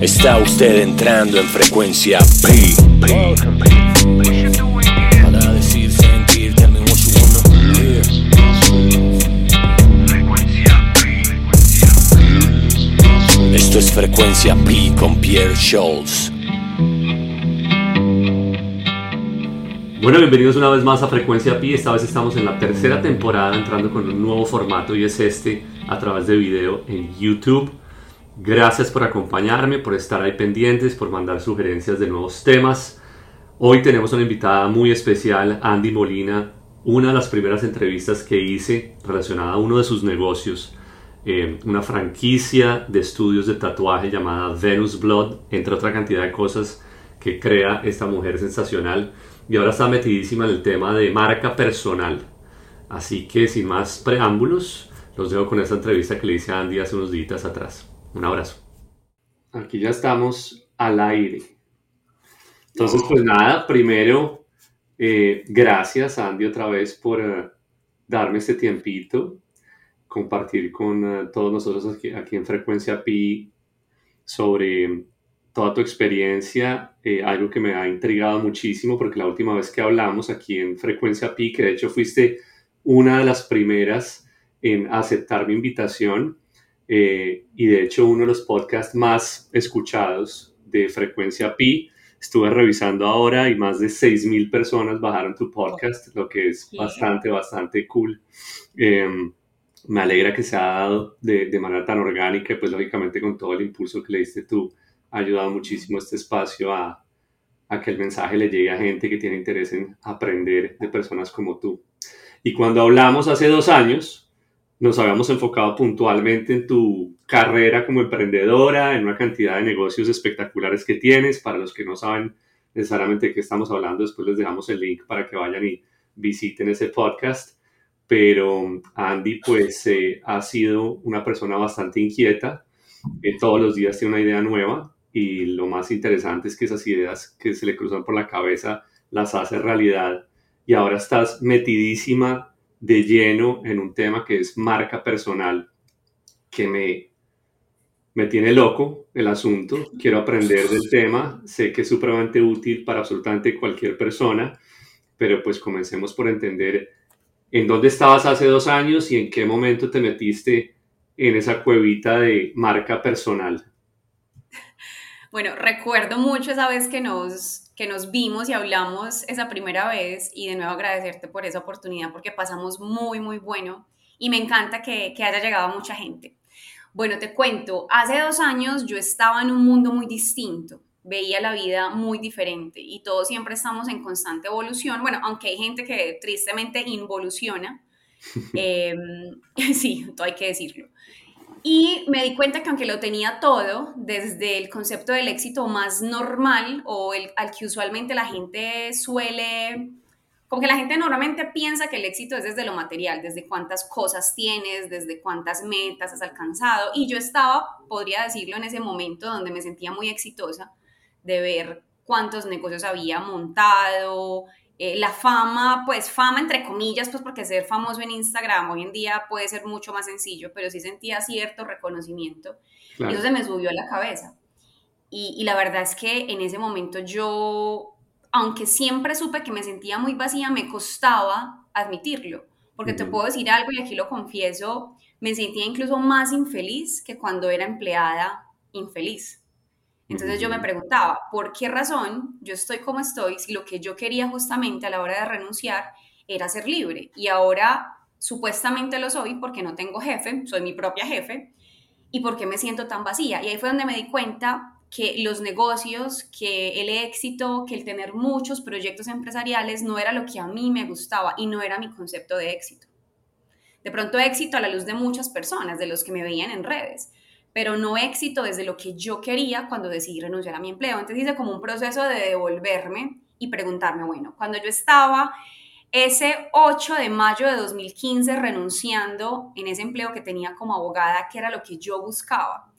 Está usted entrando en frecuencia P. Para decir, sentir. Esto es frecuencia P con Pierre Scholes. Bueno, bienvenidos una vez más a Frecuencia Pi. Esta vez estamos en la tercera temporada entrando con un nuevo formato y es este a través de video en YouTube. Gracias por acompañarme, por estar ahí pendientes, por mandar sugerencias de nuevos temas. Hoy tenemos una invitada muy especial, Andy Molina, una de las primeras entrevistas que hice relacionada a uno de sus negocios, eh, una franquicia de estudios de tatuaje llamada Venus Blood, entre otra cantidad de cosas que crea esta mujer sensacional y ahora está metidísima en el tema de marca personal. Así que sin más preámbulos, los dejo con esta entrevista que le hice a Andy hace unos días atrás. Un abrazo. Aquí ya estamos al aire. Entonces, pues nada, primero, eh, gracias Andy otra vez por eh, darme este tiempito, compartir con eh, todos nosotros aquí, aquí, en Frecuencia Pi sobre toda tu experiencia, algo que me ha intrigado muchísimo, porque la última vez que hablamos aquí en Frecuencia Pi, que de hecho fuiste una de las primeras en aceptar mi invitación, eh, y de hecho uno de los podcasts más escuchados de frecuencia Pi. Estuve revisando ahora y más de 6.000 personas bajaron tu podcast, lo que es bastante, bastante cool. Em, me alegra que se ha dado de, de, manera tan orgánica y pues lógicamente con todo el impulso que le diste tú, ha ayudado muchísimo este espacio a, a que el mensaje le llegue a gente que tiene interés en aprender de personas como tú. Y cuando hablamos hace dos años, nos habíamos enfocado puntualmente en tu carrera como emprendedora, en una cantidad de negocios espectaculares que tienes. Para los que no saben necesariamente de qué estamos hablando, después les dejamos el link para que vayan y visiten ese podcast. Pero Andy, pues, eh, ha sido una persona bastante inquieta. que todos los días tiene una idea nueva y lo más interesante es que esas ideas que se le cruzan por la cabeza las hace realidad. Y ahora estás metidísima de lleno en un tema que es marca personal, que me, me tiene loco el asunto. Quiero aprender del tema. Sé que es supremamente útil para absolutamente cualquier persona, pero pues comencemos por entender en dónde estabas hace dos años y en qué momento te metiste en esa cuevita de marca personal. Bueno, recuerdo mucho esa vez que nos que nos vimos y hablamos esa primera vez y de nuevo agradecerte por esa oportunidad porque pasamos muy, muy bueno y me encanta que, que haya llegado mucha gente. Bueno, te cuento, hace dos años yo estaba en un mundo muy distinto, veía la vida muy diferente y todos siempre estamos en constante evolución. Bueno, aunque hay gente que tristemente involuciona, eh, sí, todo hay que decirlo. Y me di cuenta que aunque lo tenía todo, desde el concepto del éxito más normal o el, al que usualmente la gente suele, como que la gente normalmente piensa que el éxito es desde lo material, desde cuántas cosas tienes, desde cuántas metas has alcanzado. Y yo estaba, podría decirlo, en ese momento donde me sentía muy exitosa de ver cuántos negocios había montado, eh, la fama, pues fama entre comillas, pues porque ser famoso en Instagram hoy en día puede ser mucho más sencillo, pero sí sentía cierto reconocimiento y eso se me subió a la cabeza. Y, y, la verdad es que en ese momento yo, aunque siempre supe que me sentía muy vacía, me costaba admitirlo, porque te puedo decir algo y aquí lo confieso, me sentía incluso más infeliz que cuando era empleada infeliz. Entonces yo me preguntaba, ¿por qué razón yo estoy como estoy si lo que yo quería justamente a la hora de renunciar era ser libre? Y ahora supuestamente lo soy porque no tengo jefe, soy mi propia jefe, y por qué me siento tan vacía. Y ahí fue donde me di cuenta que los negocios, que el éxito, que el tener muchos proyectos empresariales no era lo que a mí me gustaba y no era mi concepto de éxito. De pronto éxito a la luz de muchas personas, de los que me veían en redes pero no éxito desde lo que yo quería cuando decidí renunciar a mi empleo. Entonces hice como un proceso de devolverme y preguntarme, bueno, cuando yo estaba ese 8 de mayo de 2015 renunciando en ese empleo que tenía como abogada, que era lo que yo buscaba.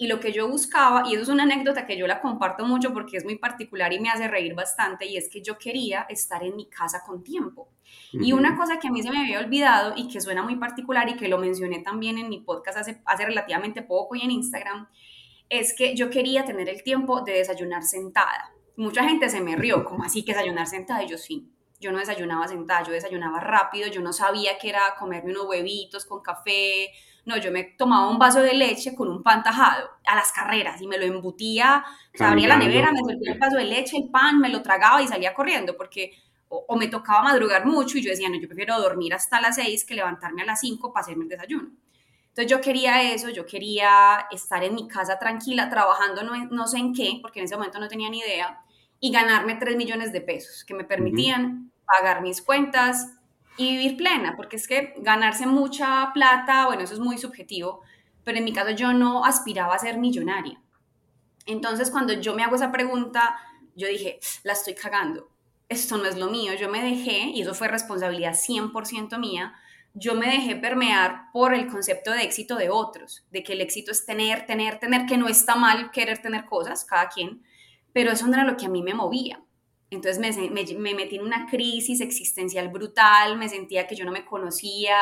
Y lo que yo buscaba, y eso es una anécdota que yo la comparto mucho porque es muy particular y me hace reír bastante, y es que yo quería estar en mi casa con tiempo. Y una cosa que a mí se me había olvidado y que suena muy particular y que lo mencioné también en mi podcast hace, hace relativamente poco y en Instagram, es que yo quería tener el tiempo de desayunar sentada. Mucha gente se me rió, como así que desayunar sentada? Y yo sí, yo no desayunaba sentada, yo desayunaba rápido, yo no sabía que era comerme unos huevitos con café, no, yo me tomaba un vaso de leche con un pan tajado a las carreras y me lo embutía, o abría la nevera, me servía el vaso de leche, el pan, me lo tragaba y salía corriendo porque o, me tocaba madrugar mucho y yo decía, no, yo prefiero dormir hasta las 6 que levantarme a las 5 para hacerme el desayuno. Entonces yo quería eso, yo quería estar en mi casa tranquila, trabajando no, no sé en qué, porque en ese momento no tenía ni idea, y ganarme 3 millones de pesos que me permitían pagar mis cuentas y vivir plena, porque es que ganarse mucha plata, bueno, eso es muy subjetivo, pero en mi caso yo no aspiraba a ser millonaria. Entonces cuando yo me hago esa pregunta, yo dije, la estoy cagando, esto no es lo mío, yo me dejé, y eso fue responsabilidad 100% mía, yo me dejé permear por el concepto de éxito de otros, de que el éxito es tener, tener, tener, que no está mal querer tener cosas, cada quien, pero eso no era lo que a mí me movía. Entonces me, me, metí en una crisis existencial brutal, me sentía que yo no me conocía,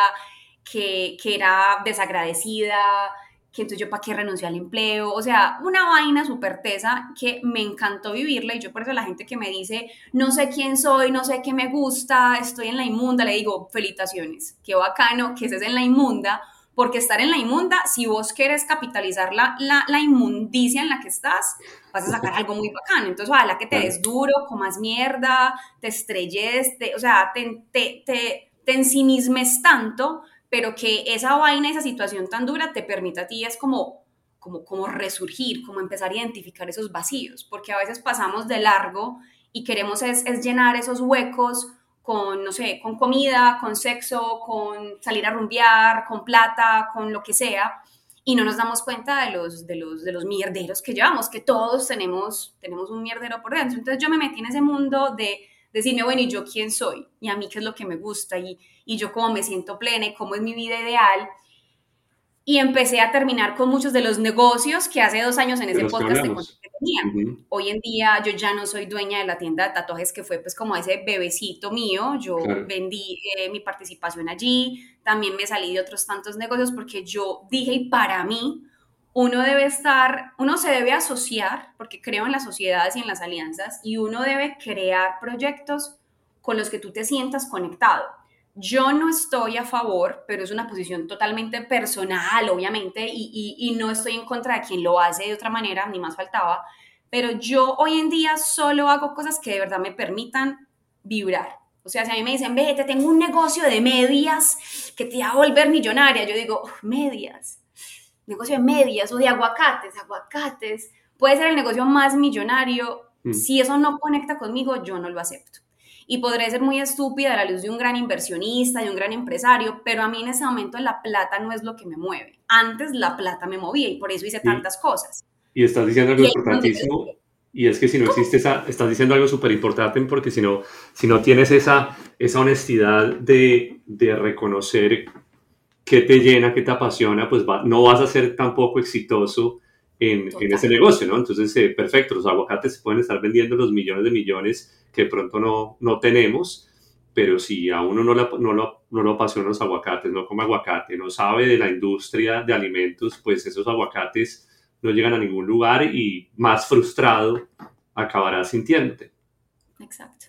que, que era desagradecida, que entonces yo para qué renuncié al empleo, o sea, una vaina súper tesa que me encantó vivirla y yo por eso la gente que me dice, no sé quién soy, no sé qué me gusta, estoy en la inmunda, le digo, felicitaciones, qué bacano que estés en la inmunda, porque estar en la inmunda, si vos querés capitalizar la, la, la inmundicia en la que estás, vas a sacar algo muy bacano, entonces ojalá que te des duro, comas mierda, te estrelles, te, o sea, te, te, te, te ensimismes tanto, pero que esa vaina, esa situación tan dura te permita a ti es como, como, como resurgir, como empezar a identificar esos vacíos, porque a veces pasamos de largo y queremos es, es llenar esos huecos con, no sé, con comida, con sexo, con salir a rumbear, con plata, con lo que sea, y no nos damos cuenta de los, de los, de los mierderos que llevamos, que todos tenemos, tenemos un mierdero por dentro. Entonces yo me metí en ese mundo de decirme, bueno, ¿y yo quién soy? ¿Y a mí qué es lo que me gusta? ¿Y, y yo cómo me siento plena? ¿Y cómo es mi vida ideal? Y empecé a terminar con muchos de los negocios que hace dos años en ese podcast que tenía. Hoy en día yo ya no soy dueña de la tienda de tatuajes que fue pues como ese bebecito mío. Yo vendí eh, mi participación allí. También me salí de otros tantos negocios porque yo dije, y para mí, uno debe estar, uno se debe asociar, porque creo en las sociedades y en las alianzas, y uno debe crear proyectos con los que tú te sientas conectado. Yo no estoy a favor, pero es una posición totalmente personal, obviamente, y, y, no estoy en contra de quien lo hace de otra manera, ni más faltaba, pero yo hoy en día solo hago cosas que de verdad me permitan vibrar. O sea, si a mí me dicen, vete, tengo un negocio de medias que te va a volver millonaria, yo digo, medias, negocio de medias o de aguacates, aguacates, puede ser el negocio más millonario. Mm. Si eso no conecta conmigo, yo no lo acepto. Y podré ser muy estúpida a la luz de un gran inversionista, de un gran empresario, pero a mí en ese momento la plata no es lo que me mueve. Antes la plata me movía y por eso hice tantas cosas. Y estás diciendo algo importantísimo. Y es que si no existe esa, estás diciendo algo súper importante porque si no, si no tienes esa, esa honestidad de, de reconocer qué te llena, qué te apasiona, pues no vas a ser tampoco exitoso en, en ese negocio, ¿no? Entonces, eh, perfecto, los aguacates se pueden estar vendiendo los millones de millones que pronto no, no tenemos, pero si a uno no, no, lo, no lo los aguacates, no come aguacate, no sabe de la industria de alimentos, pues esos aguacates no llegan a ningún lugar y más frustrado acabarás sintiéndote. Exacto.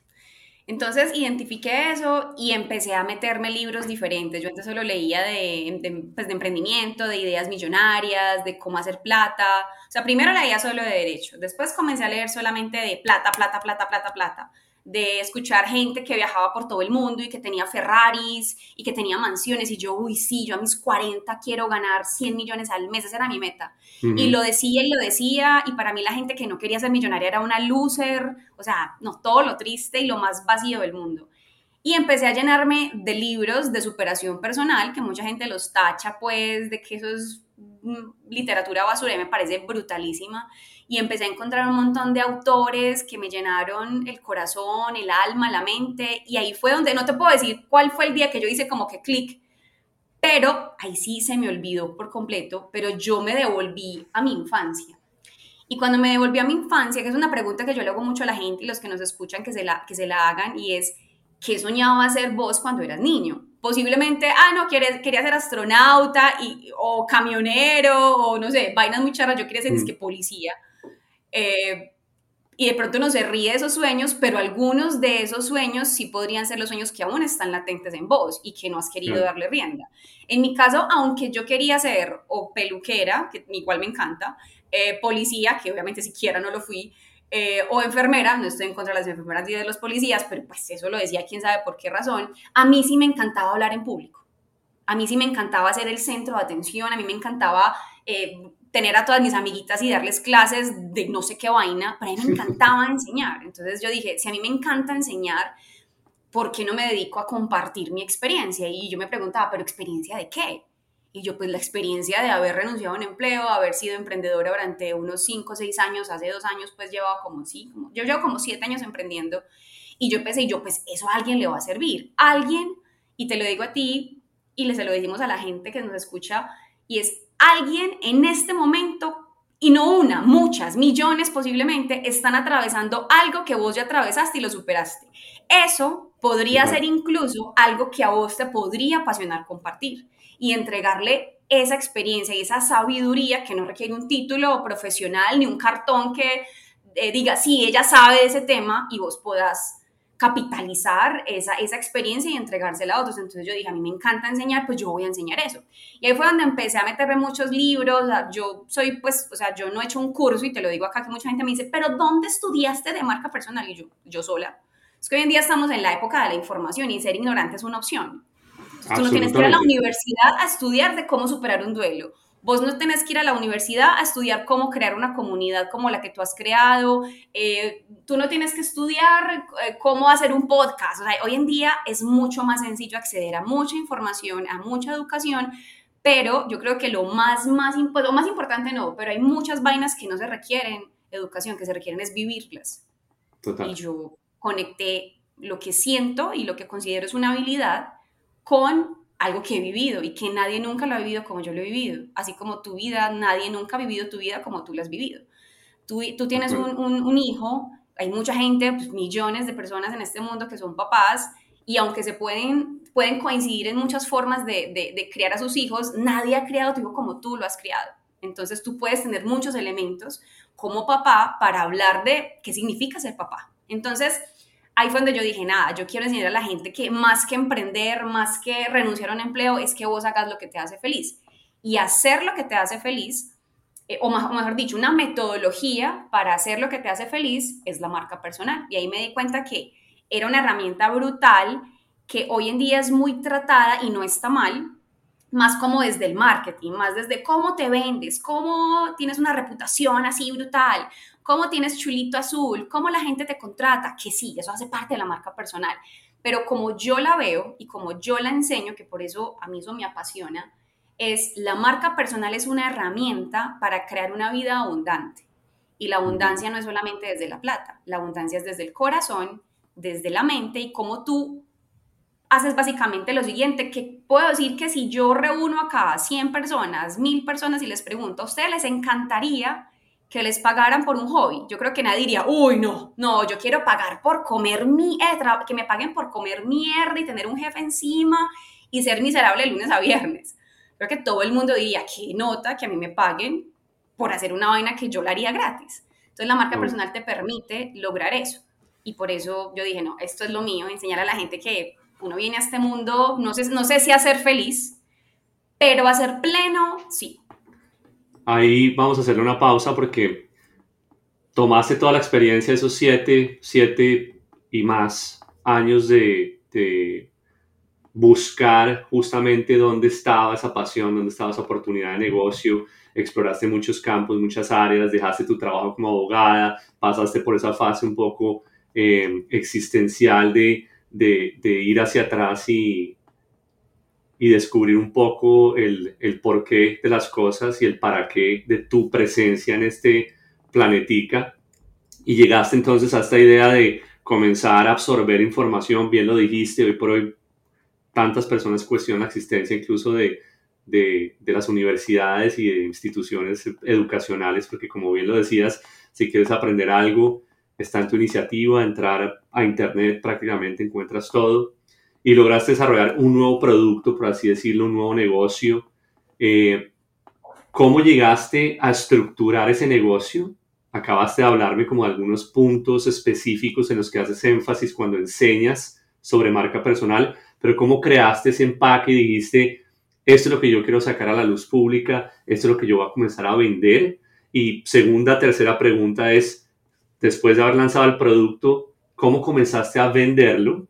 Entonces identifiqué eso y empecé a meterme libros diferentes. Yo antes solo leía de, pues, de, emprendimiento, de ideas millonarias, de cómo hacer plata. O sea, primero leía solo de derecho, después comencé a leer solamente de plata, plata, plata, plata, plata de escuchar gente que viajaba por todo el mundo y que tenía Ferraris y que tenía mansiones y yo, uy, sí, yo a mis 40 quiero ganar 100 millones al mes, esa era mi meta. Y lo decía y lo decía y para mí la gente que no quería ser millonaria era una loser, o sea, no, todo lo triste y lo más vacío del mundo. Y empecé a llenarme de libros de superación personal, que mucha gente los tacha pues de que eso es mm, literatura basura y me parece brutalísima y empecé a encontrar un montón de autores que me llenaron el corazón, el alma, la mente y ahí fue donde no te puedo decir cuál fue el día que yo hice como que clic, pero ahí sí se me olvidó por completo, pero yo me devolví a mi infancia. Y cuando me devolví a mi infancia, que es una pregunta que yo le hago mucho a la gente y los que nos escuchan que se la, que se la hagan, y es, ¿qué soñaba ser vos cuando eras niño? posiblemente, ah, no, quería, quería ser astronauta y, o camionero o no sé, vainas muy charras, yo quería ser que policía. Eh, y de pronto uno se ríe de esos sueños, pero algunos de esos sueños sí podrían ser los sueños que aún están latentes en vos y que no has querido darle rienda. En mi caso, aunque yo quería ser o peluquera, que igual me encanta, eh, policía, que obviamente siquiera no lo fui, eh, o enfermera, no estoy en contra de las enfermeras ni de los policías, pero pues eso lo decía quién sabe por qué razón, a mí sí me encantaba hablar en público. A mí sí me encantaba ser el centro de atención, a mí me encantaba eh, tener a todas mis amiguitas y darles clases de no sé qué vaina, pero a mí me encantaba enseñar. Entonces yo dije, si a mí me encanta enseñar, ¿por qué no me dedico a compartir mi experiencia? Y yo me preguntaba, ¿pero experiencia de qué? Y yo, pues la experiencia de haber renunciado a un empleo, haber sido emprendedora durante unos 5 o 6 años, hace dos años, pues llevaba como, sí, como, yo llevo como 7 años emprendiendo. Y yo pensé, y yo, pues eso a alguien le va a servir. Alguien, y te lo digo a ti, y le se lo decimos a la gente que nos escucha, y es alguien en este momento, y no una, muchas, millones posiblemente, están atravesando algo que vos ya atravesaste y lo superaste. Eso podría ser incluso algo que a vos te podría apasionar compartir y entregarle esa experiencia y esa sabiduría que no requiere un título profesional ni un cartón que eh, diga, sí, ella sabe de ese tema y vos puedas capitalizar esa, esa experiencia y entregársela a otros. Entonces yo dije, a mí me encanta enseñar, pues yo voy a enseñar eso. Y ahí fue donde empecé a meterme muchos libros. yo soy, pues, o sea, yo no he hecho un curso y te lo digo acá que mucha gente me dice, pero ¿dónde estudiaste de marca personal? Y yo, yo sola. Es que hoy en día estamos en la época de la información y ser ignorante es una opción. tú no tienes que ir a la universidad a estudiar de cómo superar un duelo Vos no tenés que ir a la universidad a estudiar cómo crear una comunidad como la que tú has creado. Eh, tú no tienes que estudiar eh, cómo hacer un podcast. hoy en día es mucho más sencillo acceder a mucha información, a mucha educación, pero yo creo que lo más, más, pues, lo más importante no, pero hay muchas vainas que no se requieren educación, que se requieren es vivirlas. Y yo conecté lo que siento y lo que considero es una habilidad con algo que he vivido y que nadie nunca lo ha vivido como yo lo he vivido. Así como tu vida, nadie nunca ha vivido tu vida como tú la has vivido. Tú, tú tienes un, un, hijo, hay mucha gente, pues, millones de personas en este mundo que son papás y aunque se pueden, pueden coincidir en muchas formas de, de, de criar a sus hijos, nadie ha criado a tu hijo como tú lo has criado. Entonces tú puedes tener muchos elementos como papá para hablar de qué significa ser papá. Entonces, ahí fue donde yo dije, nada, yo quiero enseñar a la gente que más que emprender, más que renunciar a un empleo, es que vos hagas lo que te hace feliz. Y hacer lo que te hace feliz, eh, o, mejor dicho, una metodología para hacer lo que te hace feliz es la marca personal. Y ahí me di cuenta que era una herramienta brutal que hoy en día es muy tratada y no está mal, más como desde el marketing, más desde cómo te vendes, cómo tienes una reputación así brutal, cómo tienes chulito azul, cómo la gente te contrata, que sí, eso hace parte de la marca personal. Pero como yo la veo y como yo la enseño, que por eso a mí eso me apasiona, es la marca personal es una herramienta para crear una vida abundante. Y la abundancia no es solamente desde la plata, la abundancia es desde el corazón, desde la mente y cómo tú haces básicamente lo siguiente, que puedo decir que si yo reúno acá 100 personas, 1000 personas y les pregunto, ¿a ustedes les encantaría que les pagaran por un hobby, yo creo que nadie diría, uy, no, no, yo quiero pagar por comer mi, que me paguen por comer mierda y tener un jefe encima y ser miserable de lunes a viernes. Creo que todo el mundo diría, qué nota que a mí me paguen por hacer una vaina que yo la haría gratis. Entonces la marca personal te permite lograr eso. Y por eso yo dije, no, esto es lo mío, enseñar a la gente que uno viene a este mundo, no sé, no sé si a ser feliz, pero a ser pleno, sí. Ahí vamos a hacerle una pausa porque tomaste toda la experiencia de esos siete, siete y más años de, buscar justamente dónde estaba esa pasión, dónde estaba esa oportunidad de negocio, exploraste muchos campos, muchas áreas, dejaste tu trabajo como abogada, pasaste por esa fase un poco eh, existencial de, de, ir hacia atrás y, y descubrir un poco el, el porqué de las cosas y el para qué de tu presencia en este planetica. Y llegaste entonces a esta idea de comenzar a absorber información, bien lo dijiste, hoy por hoy tantas personas cuestionan la existencia incluso de, de, de, las universidades y de instituciones educacionales, porque como bien lo decías, si quieres aprender algo, está en tu iniciativa, entrar a Internet prácticamente encuentras todo y lograste desarrollar un nuevo producto, por así decirlo, un nuevo negocio. Eh, ¿Cómo llegaste a estructurar ese negocio? Acabaste de hablarme como de algunos puntos específicos en los que haces énfasis cuando enseñas sobre marca personal, pero ¿cómo creaste ese empaque y dijiste, esto es lo que yo quiero sacar a la luz pública, esto es lo que yo voy a comenzar a vender? Y segunda, tercera pregunta es, después de haber lanzado el producto, ¿cómo comenzaste a venderlo?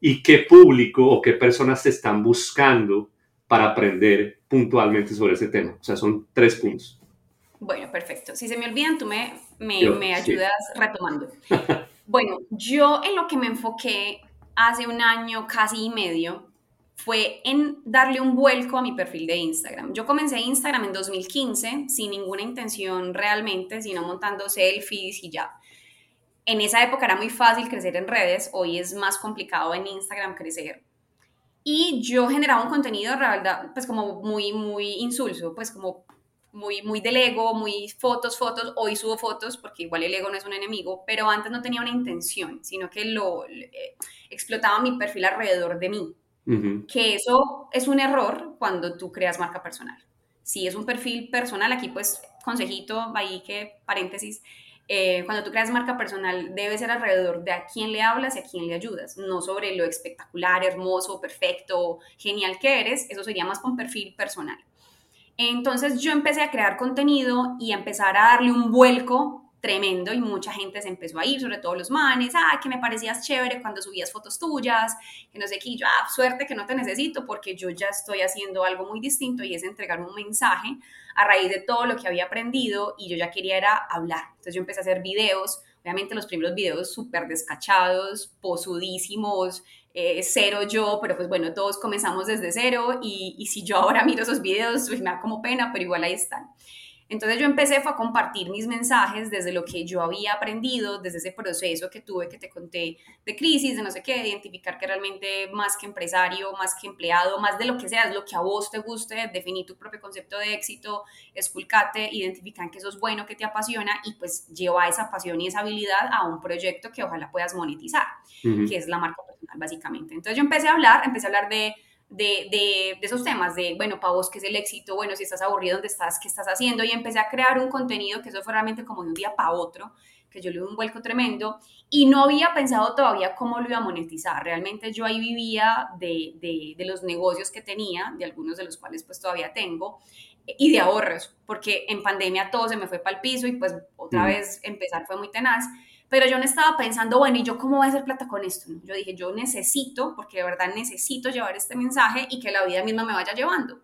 ¿Y qué público o qué personas te están buscando para aprender puntualmente sobre ese tema? O sea, son tres puntos. Bueno, perfecto. Si se me olvidan, tú me, me, ayudas retomando. bueno, yo en lo que me enfoqué hace un año, casi y medio, fue en darle un vuelco a mi perfil de Instagram. Yo comencé Instagram en 2015 sin ninguna intención realmente, sino montando selfies y ya. En esa época era muy fácil crecer en redes, hoy es más complicado en Instagram crecer. Y yo generaba un contenido, realidad, pues como muy, muy insulso, pues como muy, muy del ego, muy fotos, fotos, hoy subo fotos porque igual el ego no es un enemigo, pero antes no tenía una intención, sino que lo eh, explotaba mi perfil alrededor de mí. Que eso es un error cuando tú creas marca personal. Si es un perfil personal, aquí pues consejito, ahí que paréntesis, eh, cuando tú creas marca personal debe ser alrededor de a quién le hablas y a quién le ayudas, no sobre lo espectacular, hermoso, perfecto, genial que eres, eso sería más con perfil personal. Entonces yo empecé a crear contenido y a empezar a darle un vuelco tremendo y mucha gente se empezó a ir, sobre todo los manes, ah, que me parecías chévere cuando subías fotos tuyas, que no sé qué, yo, ah, suerte que no te necesito porque yo ya estoy haciendo algo muy distinto y es entregar un mensaje a raíz de todo lo que había aprendido y yo ya quería era hablar. Entonces yo empecé a hacer videos, obviamente los primeros videos súper descachados, posudísimos, eh, cero yo, pero pues bueno, todos comenzamos desde cero y, y si yo ahora miro esos videos, pues me da como pena, pero igual ahí están. Entonces yo empecé fue a compartir mis mensajes desde lo que yo había aprendido, desde ese proceso que tuve que te conté de crisis, de no sé qué, de identificar que realmente más que empresario, más que empleado, más de lo que sea, es lo que a vos te guste, definir tu propio concepto de éxito, esculcate, identificar que eso es bueno, que te apasiona y pues lleva esa pasión y esa habilidad a un proyecto que ojalá puedas monetizar, que es la marca personal básicamente. Entonces yo empecé a hablar, empecé a hablar de de, de, esos temas, de, bueno, para vos, ¿qué es el éxito? Bueno, si estás aburrido, ¿dónde estás? ¿Qué estás haciendo? Y empecé a crear un contenido que eso fue realmente como de un día para otro, que yo le di un vuelco tremendo y no había pensado todavía cómo lo iba a monetizar. Realmente yo ahí vivía de, de, de los negocios que tenía, de algunos de los cuales pues todavía tengo, y de ahorros, porque en pandemia todo se me fue para el piso y pues otra vez empezar fue muy tenaz. Pero yo no estaba pensando, bueno, ¿y yo cómo voy a hacer plata con esto? Yo dije, yo necesito, porque de verdad necesito llevar este mensaje y que la vida misma me vaya llevando.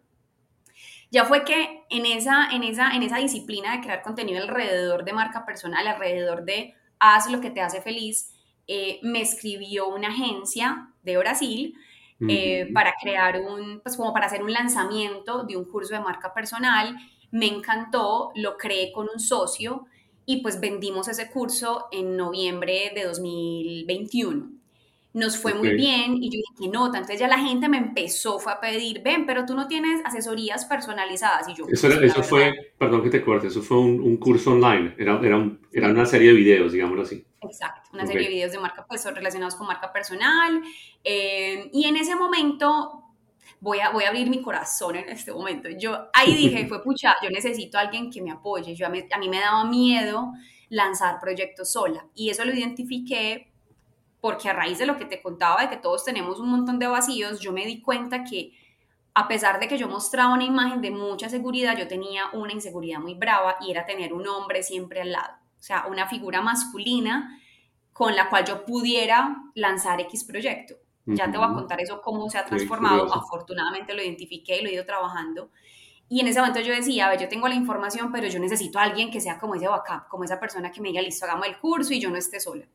Ya fue que en esa, en esa, en esa disciplina de crear contenido alrededor de marca personal, alrededor de haz lo que te hace feliz, eh, me escribió una agencia de Brasil eh, para crear un, pues como para hacer un lanzamiento de un curso de marca personal. Me encantó, lo creé con un socio y pues vendimos ese curso en noviembre de 2021. Nos fue muy bien y yo dije, nota. Entonces ya la gente me empezó fue a pedir, ven, pero tú no tienes asesorías personalizadas. Y yo, eso, eso fue, perdón que te corte, eso fue un, curso online, era, era, era, una serie de videos, digámoslo así. Exacto, una serie de videos de marca, pues relacionados con marca personal. Eh, y en ese momento voy a, voy a abrir mi corazón en este momento. Yo ahí dije, fue pucha, yo necesito a alguien que me apoye. Yo, a, mí, a mí me daba miedo lanzar proyectos sola y eso lo identifiqué porque a raíz de lo que te contaba de que todos tenemos un montón de vacíos, yo me di cuenta que a pesar de que yo mostraba una imagen de mucha seguridad, yo tenía una inseguridad muy brava y era tener un hombre siempre al lado, o sea, una figura masculina con la cual yo pudiera lanzar X proyecto. Ya te voy a contar eso, cómo se ha transformado. Afortunadamente lo identifiqué y lo he ido trabajando. Y en ese momento yo decía, a ver, yo tengo la información, pero yo necesito a alguien que sea como ese backup, como esa persona que me diga, listo, hagamos el curso y yo no esté sola.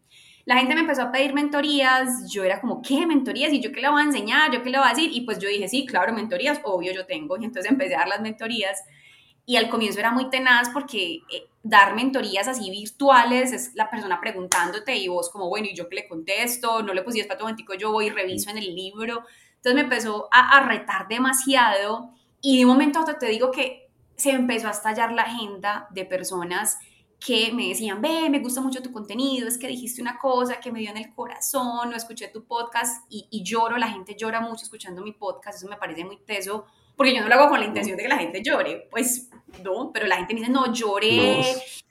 La gente me empezó a pedir mentorías, yo era como, ¿qué mentorías? ¿Y yo qué le voy a enseñar? ¿Yo qué le voy a decir? Y pues yo dije, sí, claro, mentorías, obvio yo tengo. Y entonces empecé a dar las mentorías y al comienzo era muy tenaz porque eh, dar mentorías así virtuales es la persona preguntándote y vos como, bueno, ¿y yo qué le contesto? No le pusiste para tu yo voy y reviso en el libro. Entonces me empezó a, retar demasiado y de un momento a otro te digo que se empezó a estallar la agenda de personas que me decían, ve, me gusta mucho tu contenido, es que dijiste una cosa que me dio en el corazón, o escuché tu podcast y, y lloro, la gente llora mucho escuchando mi podcast, eso me parece muy teso, porque yo no lo hago con la intención de que la gente llore, pues no, pero la gente me dice, no, lloré,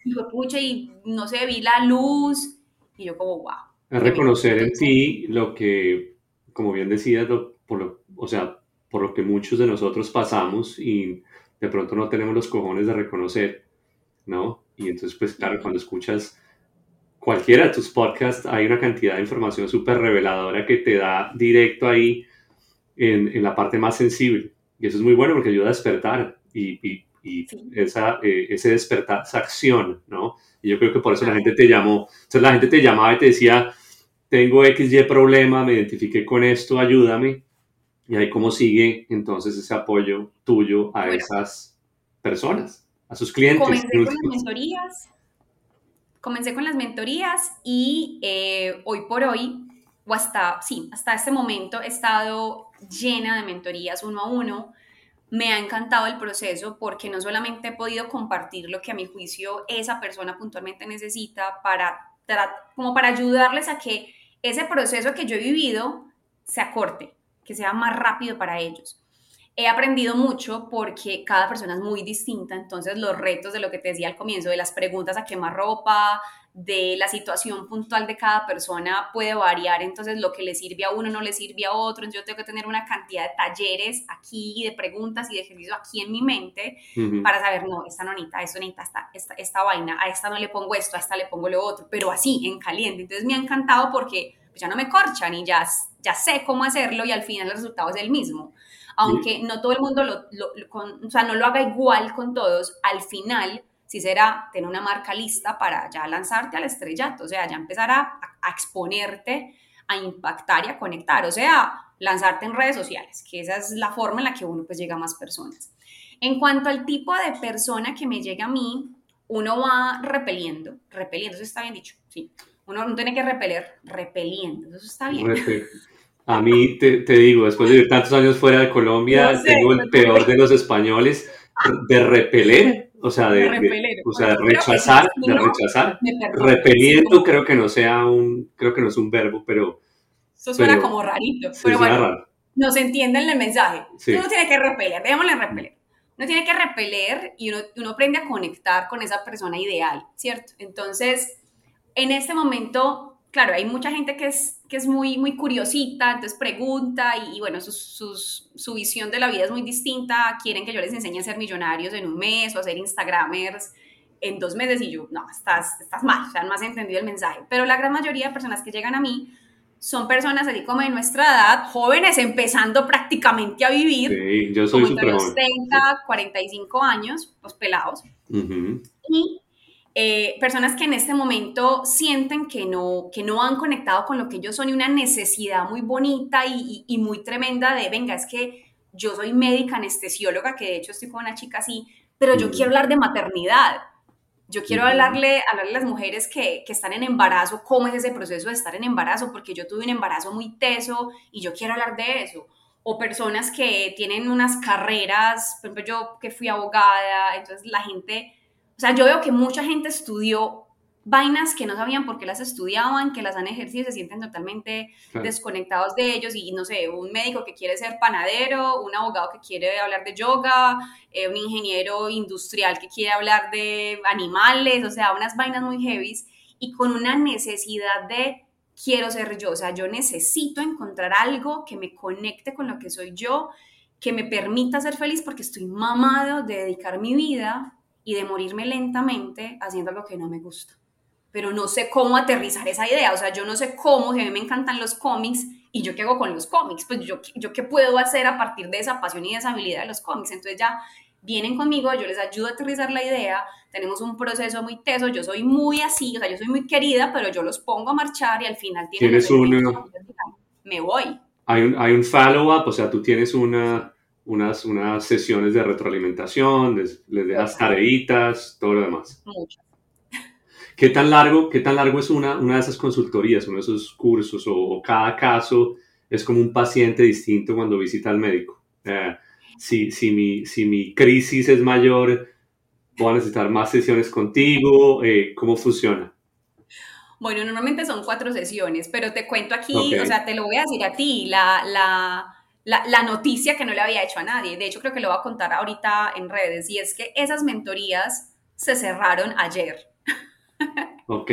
y pucha, y no sé, vi la luz, y yo como, wow. Es reconocer en ti lo que, como bien decías, por lo, o sea, por lo que muchos de nosotros pasamos y de pronto no tenemos los cojones de reconocer, ¿no? Y entonces, pues claro, cuando escuchas cualquiera de tus podcasts, hay una cantidad de información súper reveladora que te da directo ahí en, en la parte más sensible. Y eso es muy bueno porque ayuda a despertar y, y, esa, eh, ese despertar, esa acción, ¿no? Y yo creo que por eso la gente te llamó. Entonces la gente te llamaba y te decía, tengo XY problema, me identifiqué con esto, ayúdame. Y ahí cómo sigue entonces ese apoyo tuyo a esas personas, a sus clientes. Comencé con las mentorías. Comencé con las mentorías y eh, hoy por hoy, o hasta, sí, hasta este momento he estado llena de mentorías uno a uno. Me ha encantado el proceso porque no solamente he podido compartir lo que a mi juicio esa persona puntualmente necesita para, como para ayudarles a que ese proceso que yo he vivido se acorte, que sea más rápido para ellos. He aprendido mucho porque cada persona es muy distinta, entonces los retos de lo que te decía al comienzo, de las preguntas a quemar ropa, de la situación puntual de cada persona puede variar, entonces lo que le sirve a uno no le sirve a otro, entonces yo tengo que tener una cantidad de talleres aquí, de preguntas y de ejercicios aquí en mi mente para saber, no, esta no necesita, esto necesita esta, esta, esta, vaina, a esta no le pongo esto, a esta le pongo lo otro, pero así, en caliente, entonces me ha encantado porque pues, ya no me corchan y ya, ya sé cómo hacerlo y al final el resultado es el mismo. Aunque no todo el mundo lo, o sea, no lo haga igual con todos, al final si será tener una marca lista para ya lanzarte al estrellato, o sea, ya empezar a, exponerte, a impactar y a conectar, o sea, lanzarte en redes sociales, que esa es la forma en la que uno pues llega a más personas. En cuanto al tipo de persona que me llega a mí, uno va repeliendo, repeliendo, eso está bien dicho, sí. Uno no tiene que repeler, repeliendo, eso está bien. A mí te, te digo, después de tantos años fuera de Colombia, tengo el peor de los españoles de repeler o sea, de, o sea, rechazar, de rechazar. Repeliendo creo que no sea un, creo que no es un verbo, pero... Eso suena como rarito, pero bueno, no se entiende en el mensaje. Uno tiene que repeler, démosle repeler. Uno tiene que repeler y uno, uno aprende a conectar con esa persona ideal, ¿cierto? Entonces, en este momento claro, hay mucha gente que es, que es muy, muy curiosita, entonces pregunta y, bueno, su visión de la vida es muy distinta. Quieren que yo les enseñe a ser millonarios en un mes o a ser Instagramers en dos meses y yo, no, estás, estás mal, o sea, no has entendido el mensaje. Pero la gran mayoría de personas que llegan a mí son personas así como de nuestra edad, jóvenes empezando prácticamente a vivir. Sí, yo soy súper joven. 30, 45 años, pues pelados. Y eh, personas que en este momento sienten que no, que no han conectado con lo que ellos son y una necesidad muy bonita y, y, muy tremenda de, venga, es que yo soy médica anestesióloga, que de hecho estoy con una chica así, pero yo quiero hablar de maternidad. Yo quiero hablarle, hablarle a las mujeres que, que, están en embarazo, cómo es ese proceso de estar en embarazo, porque yo tuve un embarazo muy teso y yo quiero hablar de eso. O personas que tienen unas carreras, por ejemplo, yo que fui abogada, entonces la gente o sea, yo veo que mucha gente estudió vainas que no sabían por qué las estudiaban, que las han ejercido y se sienten totalmente desconectados de ellos. Y no sé, un médico que quiere ser panadero, un abogado que quiere hablar de yoga, eh, un ingeniero industrial que quiere hablar de animales, o sea, unas vainas muy heavies y con una necesidad de quiero ser yo, o sea, yo necesito encontrar algo que me conecte con lo que soy yo, que me permita ser feliz porque estoy mamado de dedicar mi vida y de morirme lentamente haciendo algo que no me gusta. Pero no sé cómo aterrizar esa idea, o sea, yo no sé cómo, a mí me encantan los cómics, ¿y yo qué hago con los cómics? Pues yo, yo qué puedo hacer a partir de esa pasión y de esa habilidad de los cómics. Entonces ya vienen conmigo, yo les ayudo a aterrizar la idea, tenemos un proceso muy teso, yo soy muy así, o sea, yo soy muy querida, pero yo los pongo a marchar y al final tienen... ¿Tienes un... Me voy. Hay un, hay un follow-up, o sea, tú tienes una unas, unas sesiones de retroalimentación, les, les dejas tareitas, todo lo demás. Mucho. ¿Qué tan largo, qué tan largo es una, una de esas consultorías, uno de esos cursos o, cada caso es como un paciente distinto cuando visita al médico? Eh, si, si, mi, si mi crisis es mayor, voy a necesitar más sesiones contigo? Eh, ¿Cómo funciona? Bueno, normalmente son cuatro sesiones, pero te cuento aquí, o sea, te lo voy a decir a ti, la, la, la, noticia que no le había hecho a nadie. De hecho, creo que lo voy a contar ahorita en redes, y es que esas mentorías se cerraron ayer. Ok.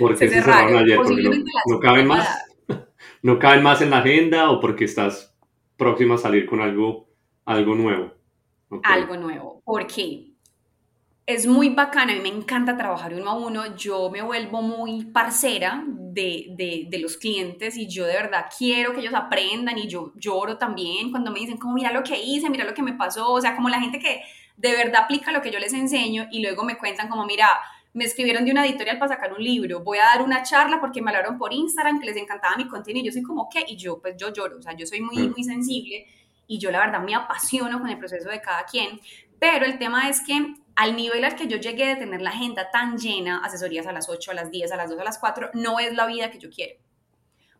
¿Por qué se, cerraron, ayer? Porque no, caben más. ¿No caben más en la agenda o porque estás próxima a salir con algo, algo nuevo? Algo nuevo. ¿Por qué? Es muy bacana, a mí me encanta trabajar uno a uno, yo me vuelvo muy parcera de, de, los clientes y yo de verdad quiero que ellos aprendan y yo lloro también cuando me dicen como mira lo que hice, mira lo que me pasó, o sea, como la gente que de verdad aplica lo que yo les enseño y luego me cuentan como mira, me escribieron de una editorial para sacar un libro, voy a dar una charla porque me hablaron por Instagram que les encantaba mi contenido y yo soy como, ¿qué? Y yo, pues yo lloro, o sea, yo soy muy, muy sensible y yo la verdad me apasiono con el proceso de cada quien, pero el tema es que al nivel al que yo llegué de tener la agenda tan llena, asesorías a las 8, a las 10, a las 2, a las 4, no es la vida que yo quiero,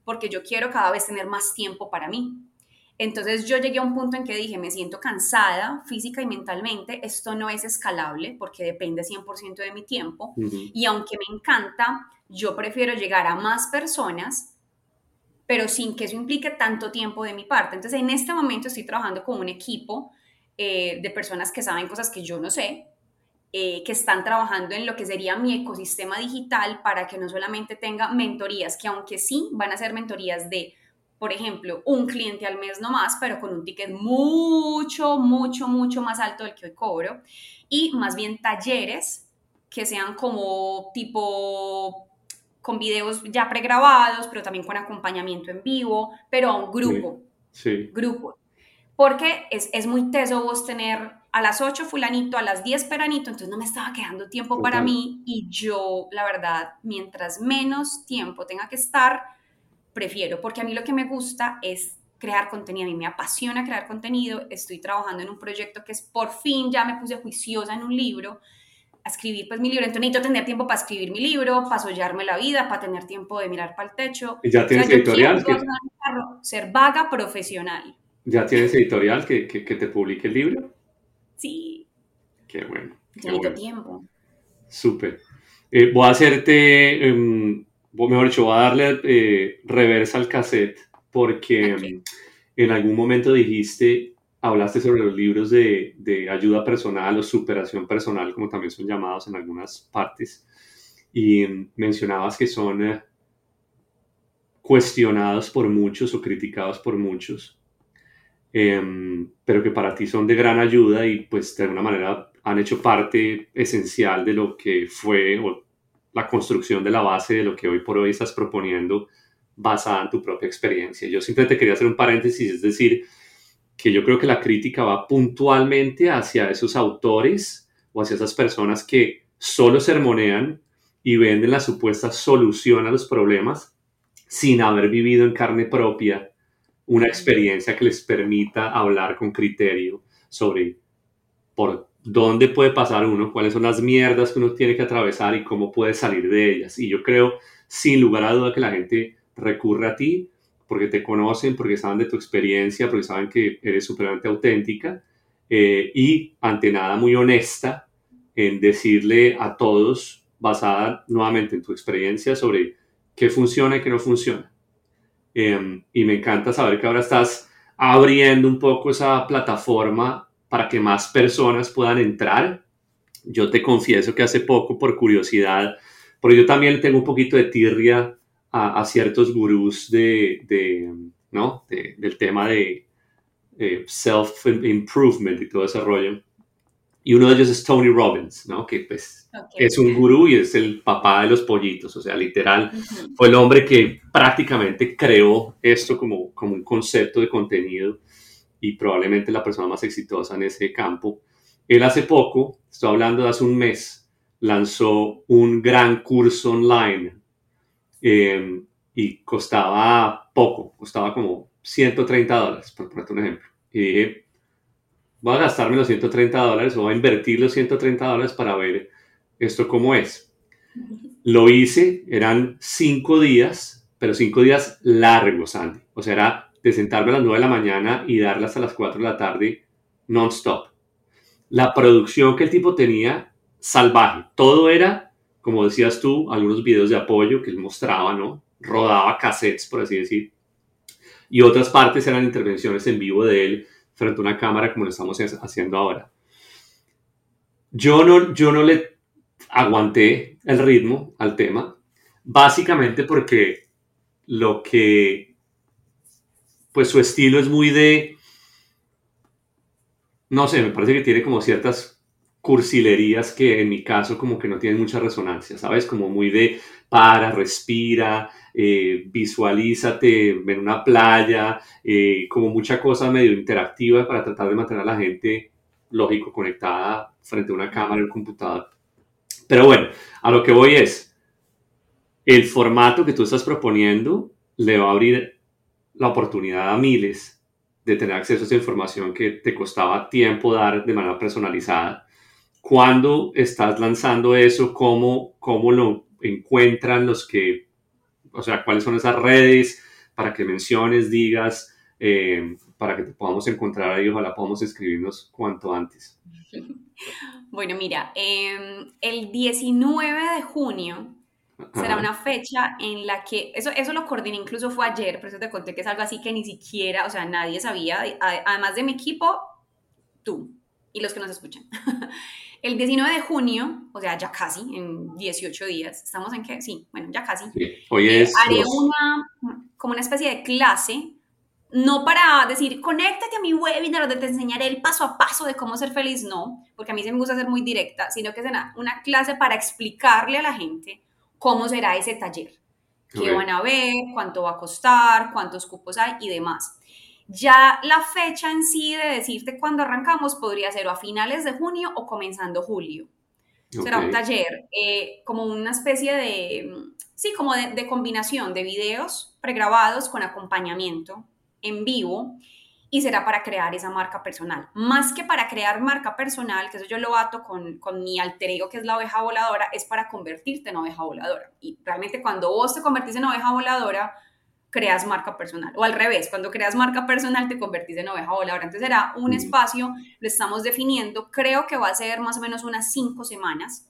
porque yo quiero cada vez tener más tiempo para mí. Entonces yo llegué a un punto en que dije, me siento cansada física y mentalmente, esto no es escalable porque depende 100% de mi tiempo y aunque me encanta, yo prefiero llegar a más personas, pero sin que eso implique tanto tiempo de mi parte. Entonces en este momento estoy trabajando con un equipo eh, de personas que saben cosas que yo no sé, eh, que están trabajando en lo que sería mi ecosistema digital para que no solamente tenga mentorías, que aunque sí van a ser mentorías de, por ejemplo, un cliente al mes no más, pero con un ticket mucho, mucho, mucho más alto del que hoy cobro, y más bien talleres que sean como tipo con videos ya pregrabados, pero también con acompañamiento en vivo, pero a un grupo. Sí. Grupo. Porque es, es muy teso vos tener a las 8 fulanito, a las 10 peranito, entonces no me estaba quedando tiempo para mí y yo, la verdad, mientras menos tiempo tenga que estar, prefiero, porque a mí lo que me gusta es crear contenido, a mí me apasiona crear contenido, estoy trabajando en un proyecto que es por fin, ya me puse juiciosa en un libro, a escribir pues mi libro, entonces necesito tener tiempo para escribir mi libro, para sollarme la vida, para tener tiempo de mirar para el techo. ¿Y ya tienes editorial? Que... Ser vaga profesional. ¿Ya tienes editorial que, que, que te publique el libro? Sí. Qué bueno. Qué tiempo. Súper. Eh, voy a hacerte, em, mejor dicho, voy a darle eh, reversa al cassette porque em, en algún momento dijiste, hablaste sobre los libros de, de, ayuda personal o superación personal, como también son llamados en algunas partes, y em, mencionabas que son eh, cuestionados por muchos o criticados por muchos. Em, pero que para ti son de gran ayuda y pues de alguna manera han hecho parte esencial de lo que fue la construcción de la base de lo que hoy por hoy estás proponiendo basada en tu propia experiencia. Yo simplemente quería hacer un paréntesis, es decir, que yo creo que la crítica va puntualmente hacia esos autores o hacia esas personas que solo sermonean y venden la supuesta solución a los problemas sin haber vivido en carne propia una experiencia que les permita hablar con criterio sobre por dónde puede pasar uno, cuáles son las mierdas que uno tiene que atravesar y cómo puede salir de ellas. Y yo creo, sin lugar a duda, que la gente recurre a ti porque te conocen, porque saben de tu experiencia, porque saben que eres supremamente auténtica eh, y, ante nada, muy honesta en decirle a todos, basada nuevamente en tu experiencia, sobre qué funciona y qué no funciona. Em, y me encanta saber que ahora estás abriendo un poco esa plataforma para que más personas puedan entrar. Yo te confieso que hace poco, por curiosidad, porque yo también tengo un poquito de tirria a, ciertos gurús de, de ¿no? del tema de self-improvement y todo ese rollo. Y uno de ellos es Tony Robbins, ¿no? Que pues es un gurú y es el papá de los pollitos, o sea, literal, fue el hombre que prácticamente creó esto como, como un concepto de contenido y probablemente la persona más exitosa en ese campo. Él hace poco, estoy hablando de hace un mes, lanzó un gran curso online em, y costaba poco, costaba como 130 dólares, por ponerte un ejemplo. Y dije, voy a gastarme los 130 dólares o voy a invertir los 130 dólares para ver esto cómo es. Lo hice, eran cinco días, pero cinco días largos, Andy. O sea, era de sentarme a las 9 de la mañana y darle hasta las 4 de la tarde non-stop. la producción que el tipo tenía, salvaje. Todo era, como decías tú, algunos videos de apoyo que él mostraba, ¿no? Rodaba cassettes, por así decir. Y otras partes eran intervenciones en vivo de él frente a una cámara como lo estamos haciendo ahora. Yo no, yo no le aguanté el ritmo al tema, básicamente porque lo que, pues su estilo es muy de, no sé, me parece que tiene como ciertas cursilerías que en mi caso como que no tienen mucha resonancia, ¿sabes? Como muy de para, respira, eh, visualízate en una playa, eh, como mucha cosa medio interactiva para tratar de mantener a la gente, lógico, conectada frente a una cámara y un computador. Pero bueno, a lo que voy es, el formato que tú estás proponiendo le va a abrir la oportunidad a miles de tener acceso a esa información que te costaba tiempo dar de manera personalizada. ¿Cuándo estás lanzando eso? ¿Cómo, cómo lo encuentran los que, o sea, cuáles son esas redes para que menciones, digas, eh, para que te podamos encontrar ahí, ojalá podamos escribirnos cuanto antes. Bueno, mira, em, el 19 de junio será una fecha en la que, eso, eso lo coordiné, incluso fue ayer, pero eso te conté que es algo así que ni siquiera, o sea, nadie sabía, además de mi equipo, tú y los que nos escuchan. El 19 de junio, o sea, ya casi, en 18 días, ¿estamos en qué? Sí, bueno, ya casi. Hoy eh, es... haré una, como una especie de clase no para decir, conéctate a mi webinar donde te enseñaré el paso a paso de cómo ser feliz, no, porque a mí sí me gusta ser muy directa, sino que será una clase para explicarle a la gente cómo será ese taller, qué van a ver, cuánto va a costar, cuántos cupos hay y demás. Ya la fecha en sí de decirte cuándo arrancamos podría ser o a finales de junio o comenzando julio. Será un taller, eh, como una especie de, sí, como de, de combinación de videos pregrabados con acompañamiento en vivo y será para crear esa marca personal. Más que para crear marca personal, que eso yo lo ato con, con mi alter ego, que es la oveja voladora, es para convertirte en oveja voladora. Y realmente cuando vos te convertís en oveja voladora, creas marca personal. O al revés, cuando creas marca personal, te convertís en oveja voladora. Entonces será un espacio, lo estamos definiendo, creo que va a ser más o menos unas cinco semanas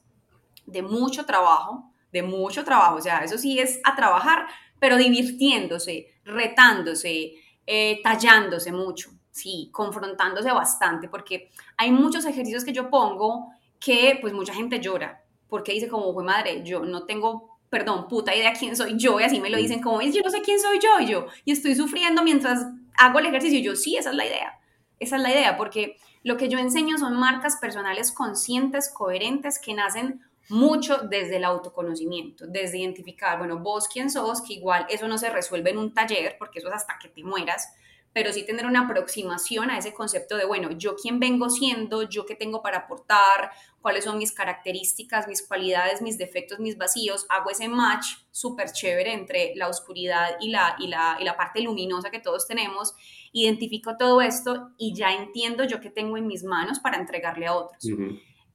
de mucho trabajo, de mucho trabajo. O sea, eso sí es a trabajar, pero divirtiéndose, retándose, eh, tallándose mucho, sí, confrontándose bastante, porque hay muchos ejercicios que yo pongo que pues mucha gente llora, porque dice como, fue madre, yo no tengo, perdón, puta idea quién soy yo, y así me lo dicen como, yo no sé quién soy yo, y yo, y estoy sufriendo mientras hago el ejercicio, y yo, sí, esa es la idea, esa es la idea, porque lo que yo enseño son marcas personales conscientes, coherentes, que nacen mucho desde el autoconocimiento, desde identificar, bueno, vos quién sos, que igual eso no se resuelve en un taller, porque eso es hasta que te mueras, pero sí tener una aproximación a ese concepto de, bueno, yo quién vengo siendo, yo qué tengo para aportar, cuáles son mis características, mis cualidades, mis defectos, mis vacíos, hago ese match súper chévere entre la oscuridad y la, y, la, y la parte luminosa que todos tenemos, identifico todo esto y ya entiendo yo qué tengo en mis manos para entregarle a otros.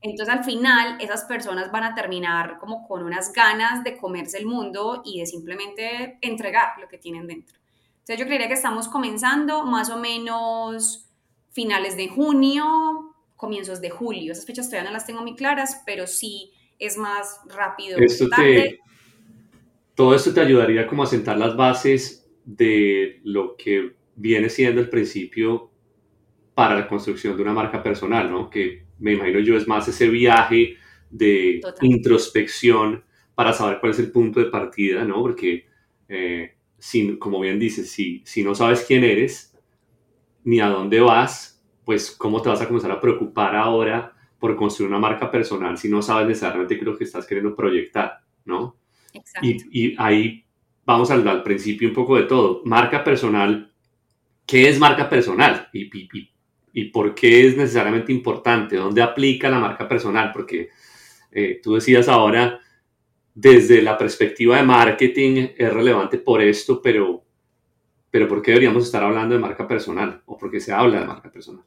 Entonces al final esas personas van a terminar como con unas ganas de comerse el mundo y de simplemente entregar lo que tienen dentro. Entonces yo creería que estamos comenzando más o menos finales de junio, comienzos de julio. Esas fechas todavía no las tengo muy claras, pero sí es más rápido. todo esto te ayudaría como a sentar las bases de lo que viene siendo el principio para la construcción de una marca personal, ¿no? Que me imagino yo, es más ese viaje de introspección para saber cuál es el punto de partida, ¿no? Porque, eh, como bien dices, si, si no sabes quién eres ni a dónde vas, pues cómo te vas a comenzar a preocupar ahora por construir una marca personal si no sabes necesariamente qué es lo que estás queriendo proyectar, ¿no? Exacto. Y, ahí vamos al, al, principio un poco de todo. Marca personal, ¿qué es marca personal? Y, y, y por qué es necesariamente importante, dónde aplica la marca personal, porque eh, tú decías ahora, desde la perspectiva de marketing es relevante por esto, pero, pero ¿por qué deberíamos estar hablando de marca personal o por qué se habla de marca personal?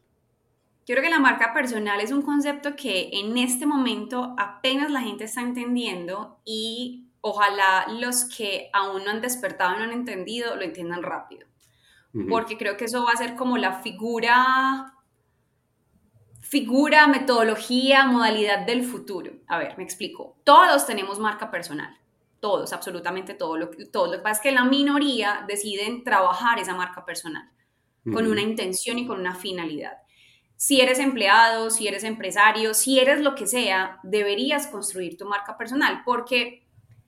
Yo creo que la marca personal es un concepto que en este momento apenas la gente está entendiendo y ojalá los que aún no han despertado no han entendido lo entiendan rápido. Porque creo que eso va a ser como la figura figura, metodología, modalidad del futuro. A ver, me explico. Todos tenemos marca personal. Todos, absolutamente todos. Lo, todo. Lo que pasa es que la minoría deciden trabajar esa marca personal con una intención y con una finalidad. Si eres empleado, si eres empresario, si eres lo que sea, deberías construir tu marca personal porque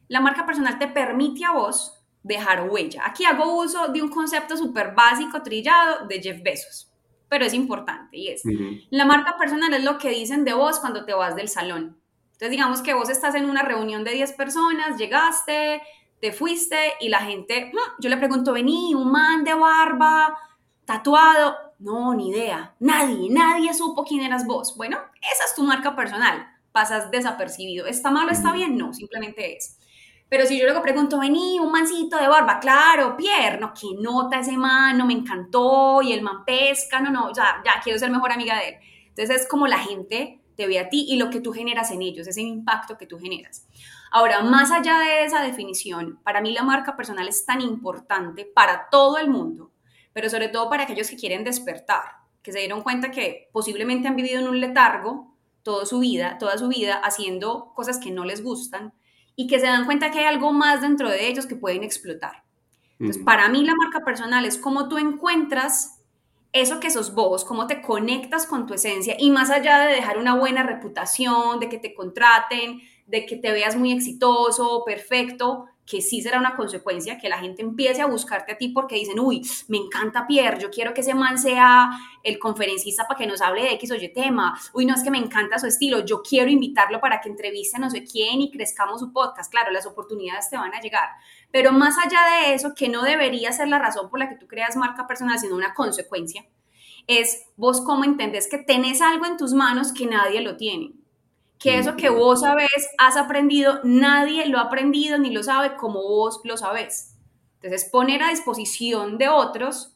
la marca personal te permite a vos dejar huella. Aquí hago uso de un concepto súper básico, trillado, de Jeff Bezos pero es importante y es, la marca personal es lo que dicen de vos cuando te vas del salón. Entonces digamos que vos estás en una reunión de 10 personas, llegaste, te fuiste y la gente, yo le pregunto, vení, un man de barba, tatuado, no, ni idea, nadie, nadie supo quién eras vos. Bueno, esa es tu marca personal, pasas desapercibido. ¿Está malo, está bien? No, simplemente es. Pero si yo luego pregunto, vení, un mancito de barba, claro, Pierre, no, qué nota ese man, no me encantó, y el man pesca, no, no, ya, ya quiero ser mejor amiga de él. Entonces es como la gente te ve a ti y lo que tú generas en ellos, ese impacto que tú generas. Ahora, más allá de esa definición, para mí la marca personal es tan importante para todo el mundo, pero sobre todo para aquellos que quieren despertar, que se dieron cuenta que posiblemente han vivido en un letargo toda su vida, toda su vida haciendo cosas que no les gustan y que se dan cuenta que hay algo más dentro de ellos que pueden explotar. Entonces, para mí la marca personal es cómo tú encuentras eso que sos vos, cómo te conectas con tu esencia y más allá de dejar una buena reputación, de que te contraten, de que te veas muy exitoso, perfecto, que sí será una consecuencia, que la gente empiece a buscarte a ti porque dicen, uy, me encanta Pierre, yo quiero que ese man sea el conferencista para que nos hable de X o Y tema, uy, no es que me encanta su estilo, yo quiero invitarlo para que entreviste no sé quién y crezcamos su podcast, claro, las oportunidades te van a llegar, pero más allá de eso, que no debería ser la razón por la que tú creas marca personal, sino una consecuencia, es vos cómo entendés que tenés algo en tus manos que nadie lo tiene que eso que vos sabes, has aprendido, nadie lo ha aprendido ni lo sabe como vos lo sabes. Entonces, poner a disposición de otros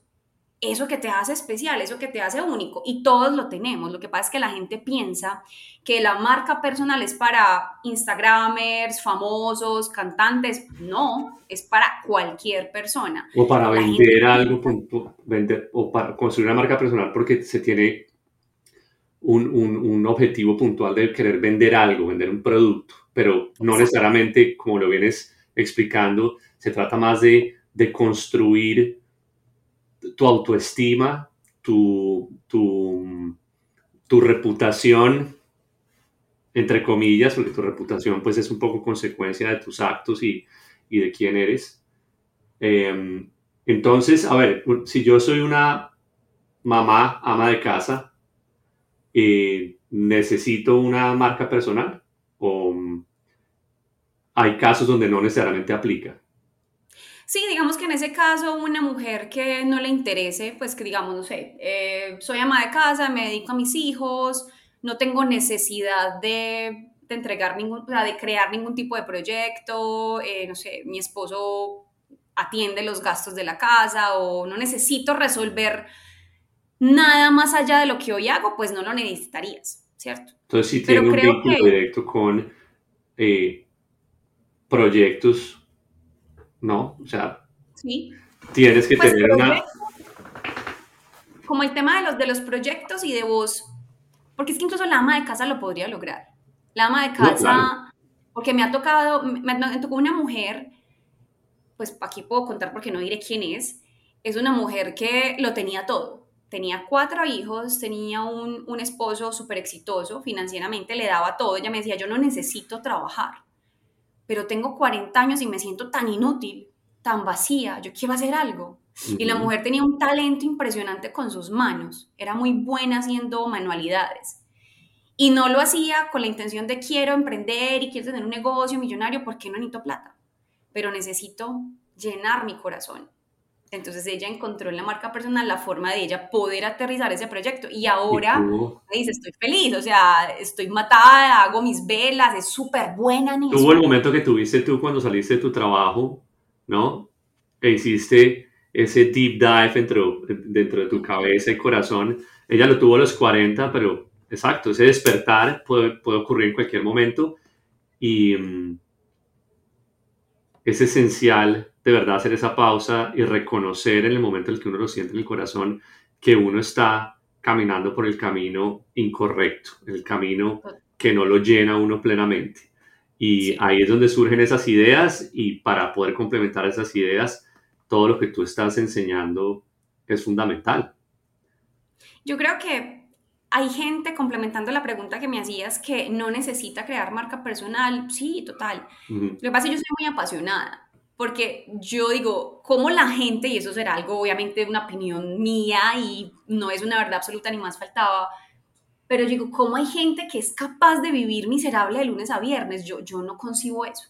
eso que te hace especial, eso que te hace único. Y todos lo tenemos. Lo que pasa es que la gente piensa que la marca personal es para Instagramers, famosos, cantantes. No, es para cualquier persona. O para vender algo, vender, o para construir una marca personal porque se tiene un, objetivo puntual de querer vender algo, vender un producto, pero no necesariamente, como lo vienes explicando, se trata más de, construir tu autoestima, tu, tu, reputación, entre comillas, porque tu reputación pues es un poco consecuencia de tus actos y, de quién eres. Em, entonces, a ver, si yo soy una mamá, ama de casa, eh, necesito una marca personal o hay casos donde no necesariamente aplica. Sí, digamos que en ese caso una mujer que no le interese, pues que digamos, no sé, eh, soy ama de casa, me dedico a mis hijos, no tengo necesidad de, entregar ningún, o de crear ningún tipo de proyecto, eh, no sé, mi esposo atiende los gastos de la casa o no necesito resolver nada más allá de lo que hoy hago, pues no lo necesitarías, ¿cierto? Entonces sí tiene un vínculo directo con eh, proyectos, ¿no? O sea, sí. tienes que pues tener una... Como el tema de los, de los proyectos y de vos, porque es que incluso la ama de casa lo podría lograr. La ama de casa, porque me ha tocado, me, me tocó una mujer, pues aquí puedo contar porque no diré quién es, es una mujer que lo tenía todo tenía cuatro hijos, tenía un, esposo súper exitoso financieramente, le daba todo. Ella me decía, yo no necesito trabajar, pero tengo 40 años y me siento tan inútil, tan vacía, yo quiero hacer algo. Y la mujer tenía un talento impresionante con sus manos, era muy buena haciendo manualidades. Y no lo hacía con la intención de quiero emprender y quiero tener un negocio millonario porque no necesito plata, pero necesito llenar mi corazón. Entonces ella encontró en la marca personal la forma de ella poder aterrizar ese proyecto y ahora me dice, estoy feliz, o sea, estoy matada, hago mis velas, es súper buena. Tuvo el momento que tuviste tú cuando saliste de tu trabajo, ¿no? E hiciste ese deep dive dentro, dentro de tu cabeza y corazón. Ella lo tuvo a los 40, pero exacto, ese despertar puede, puede ocurrir en cualquier momento y mm, es esencial de verdad hacer esa pausa y reconocer en el momento en el que uno lo siente en el corazón que uno está caminando por el camino incorrecto, el camino que no lo llena uno plenamente. Y ahí es donde surgen esas ideas y para poder complementar esas ideas, todo lo que tú estás enseñando es fundamental. Yo creo que hay gente, complementando la pregunta que me hacías, que no necesita crear marca personal. Sí, total. Lo que pasa es que yo soy muy apasionada, porque yo digo, ¿cómo la gente, y eso será algo obviamente una opinión mía y no es una verdad absoluta ni más faltaba, pero digo, ¿cómo hay gente que es capaz de vivir miserable de lunes a viernes? Yo, yo no concibo eso.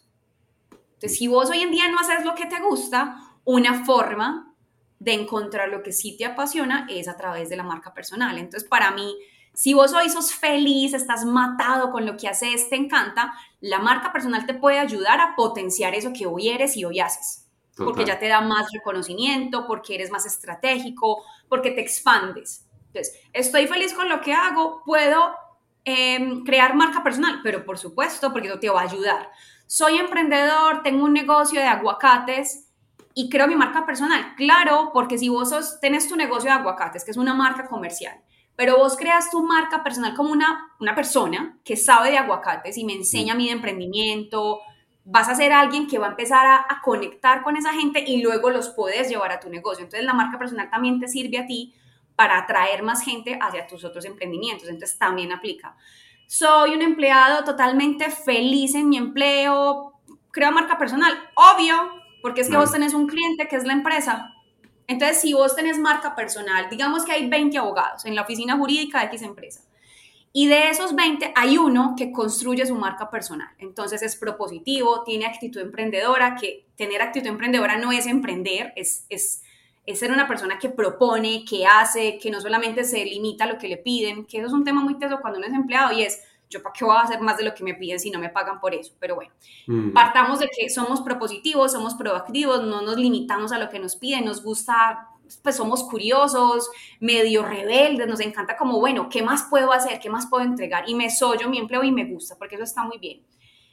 Entonces, si vos hoy en día no haces lo que te gusta, una forma de encontrar lo que sí te apasiona es a través de la marca personal. Entonces, para mí, si vos hoy sos feliz, estás matado con lo que haces, te encanta, la marca personal te puede ayudar a potenciar eso que hoy eres y hoy haces. Porque ya te da más reconocimiento, porque eres más estratégico, porque te expandes. Entonces, estoy feliz con lo que hago, puedo em, crear marca personal, pero por supuesto, porque eso te va a ayudar. Soy emprendedor, tengo un negocio de aguacates y creo mi marca personal. Claro, porque si vos sos, tenés tu negocio de aguacates, que es una marca comercial, pero vos creas tu marca personal como una, una persona que sabe de aguacates y me enseña a mí de emprendimiento, vas a ser alguien que va a empezar a, a, conectar con esa gente y luego los puedes llevar a tu negocio. Entonces la marca personal también te sirve a ti para atraer más gente hacia tus otros emprendimientos. Entonces también aplica. Soy un empleado totalmente feliz en mi empleo, creo marca personal, obvio, porque es que vos tenés un cliente que es la empresa. Entonces, si vos tenés marca personal, digamos que hay 20 abogados en la oficina jurídica de X empresa, y de esos 20 hay uno que construye su marca personal. Entonces es propositivo, tiene actitud emprendedora, que tener actitud emprendedora no es emprender, es, es es ser una persona que propone, que hace, que no solamente se limita a lo que le piden, que eso es un tema muy teso cuando uno es empleado y es, yo para qué voy a hacer más de lo que me piden si no me pagan por eso, pero bueno, partamos de que somos propositivos, somos proactivos, no nos limitamos a lo que nos piden, nos gusta, pues somos curiosos, medio rebeldes, nos encanta como, bueno, ¿qué más puedo hacer? ¿Qué más puedo entregar? Y me soy yo mi empleo y me gusta, porque eso está muy bien.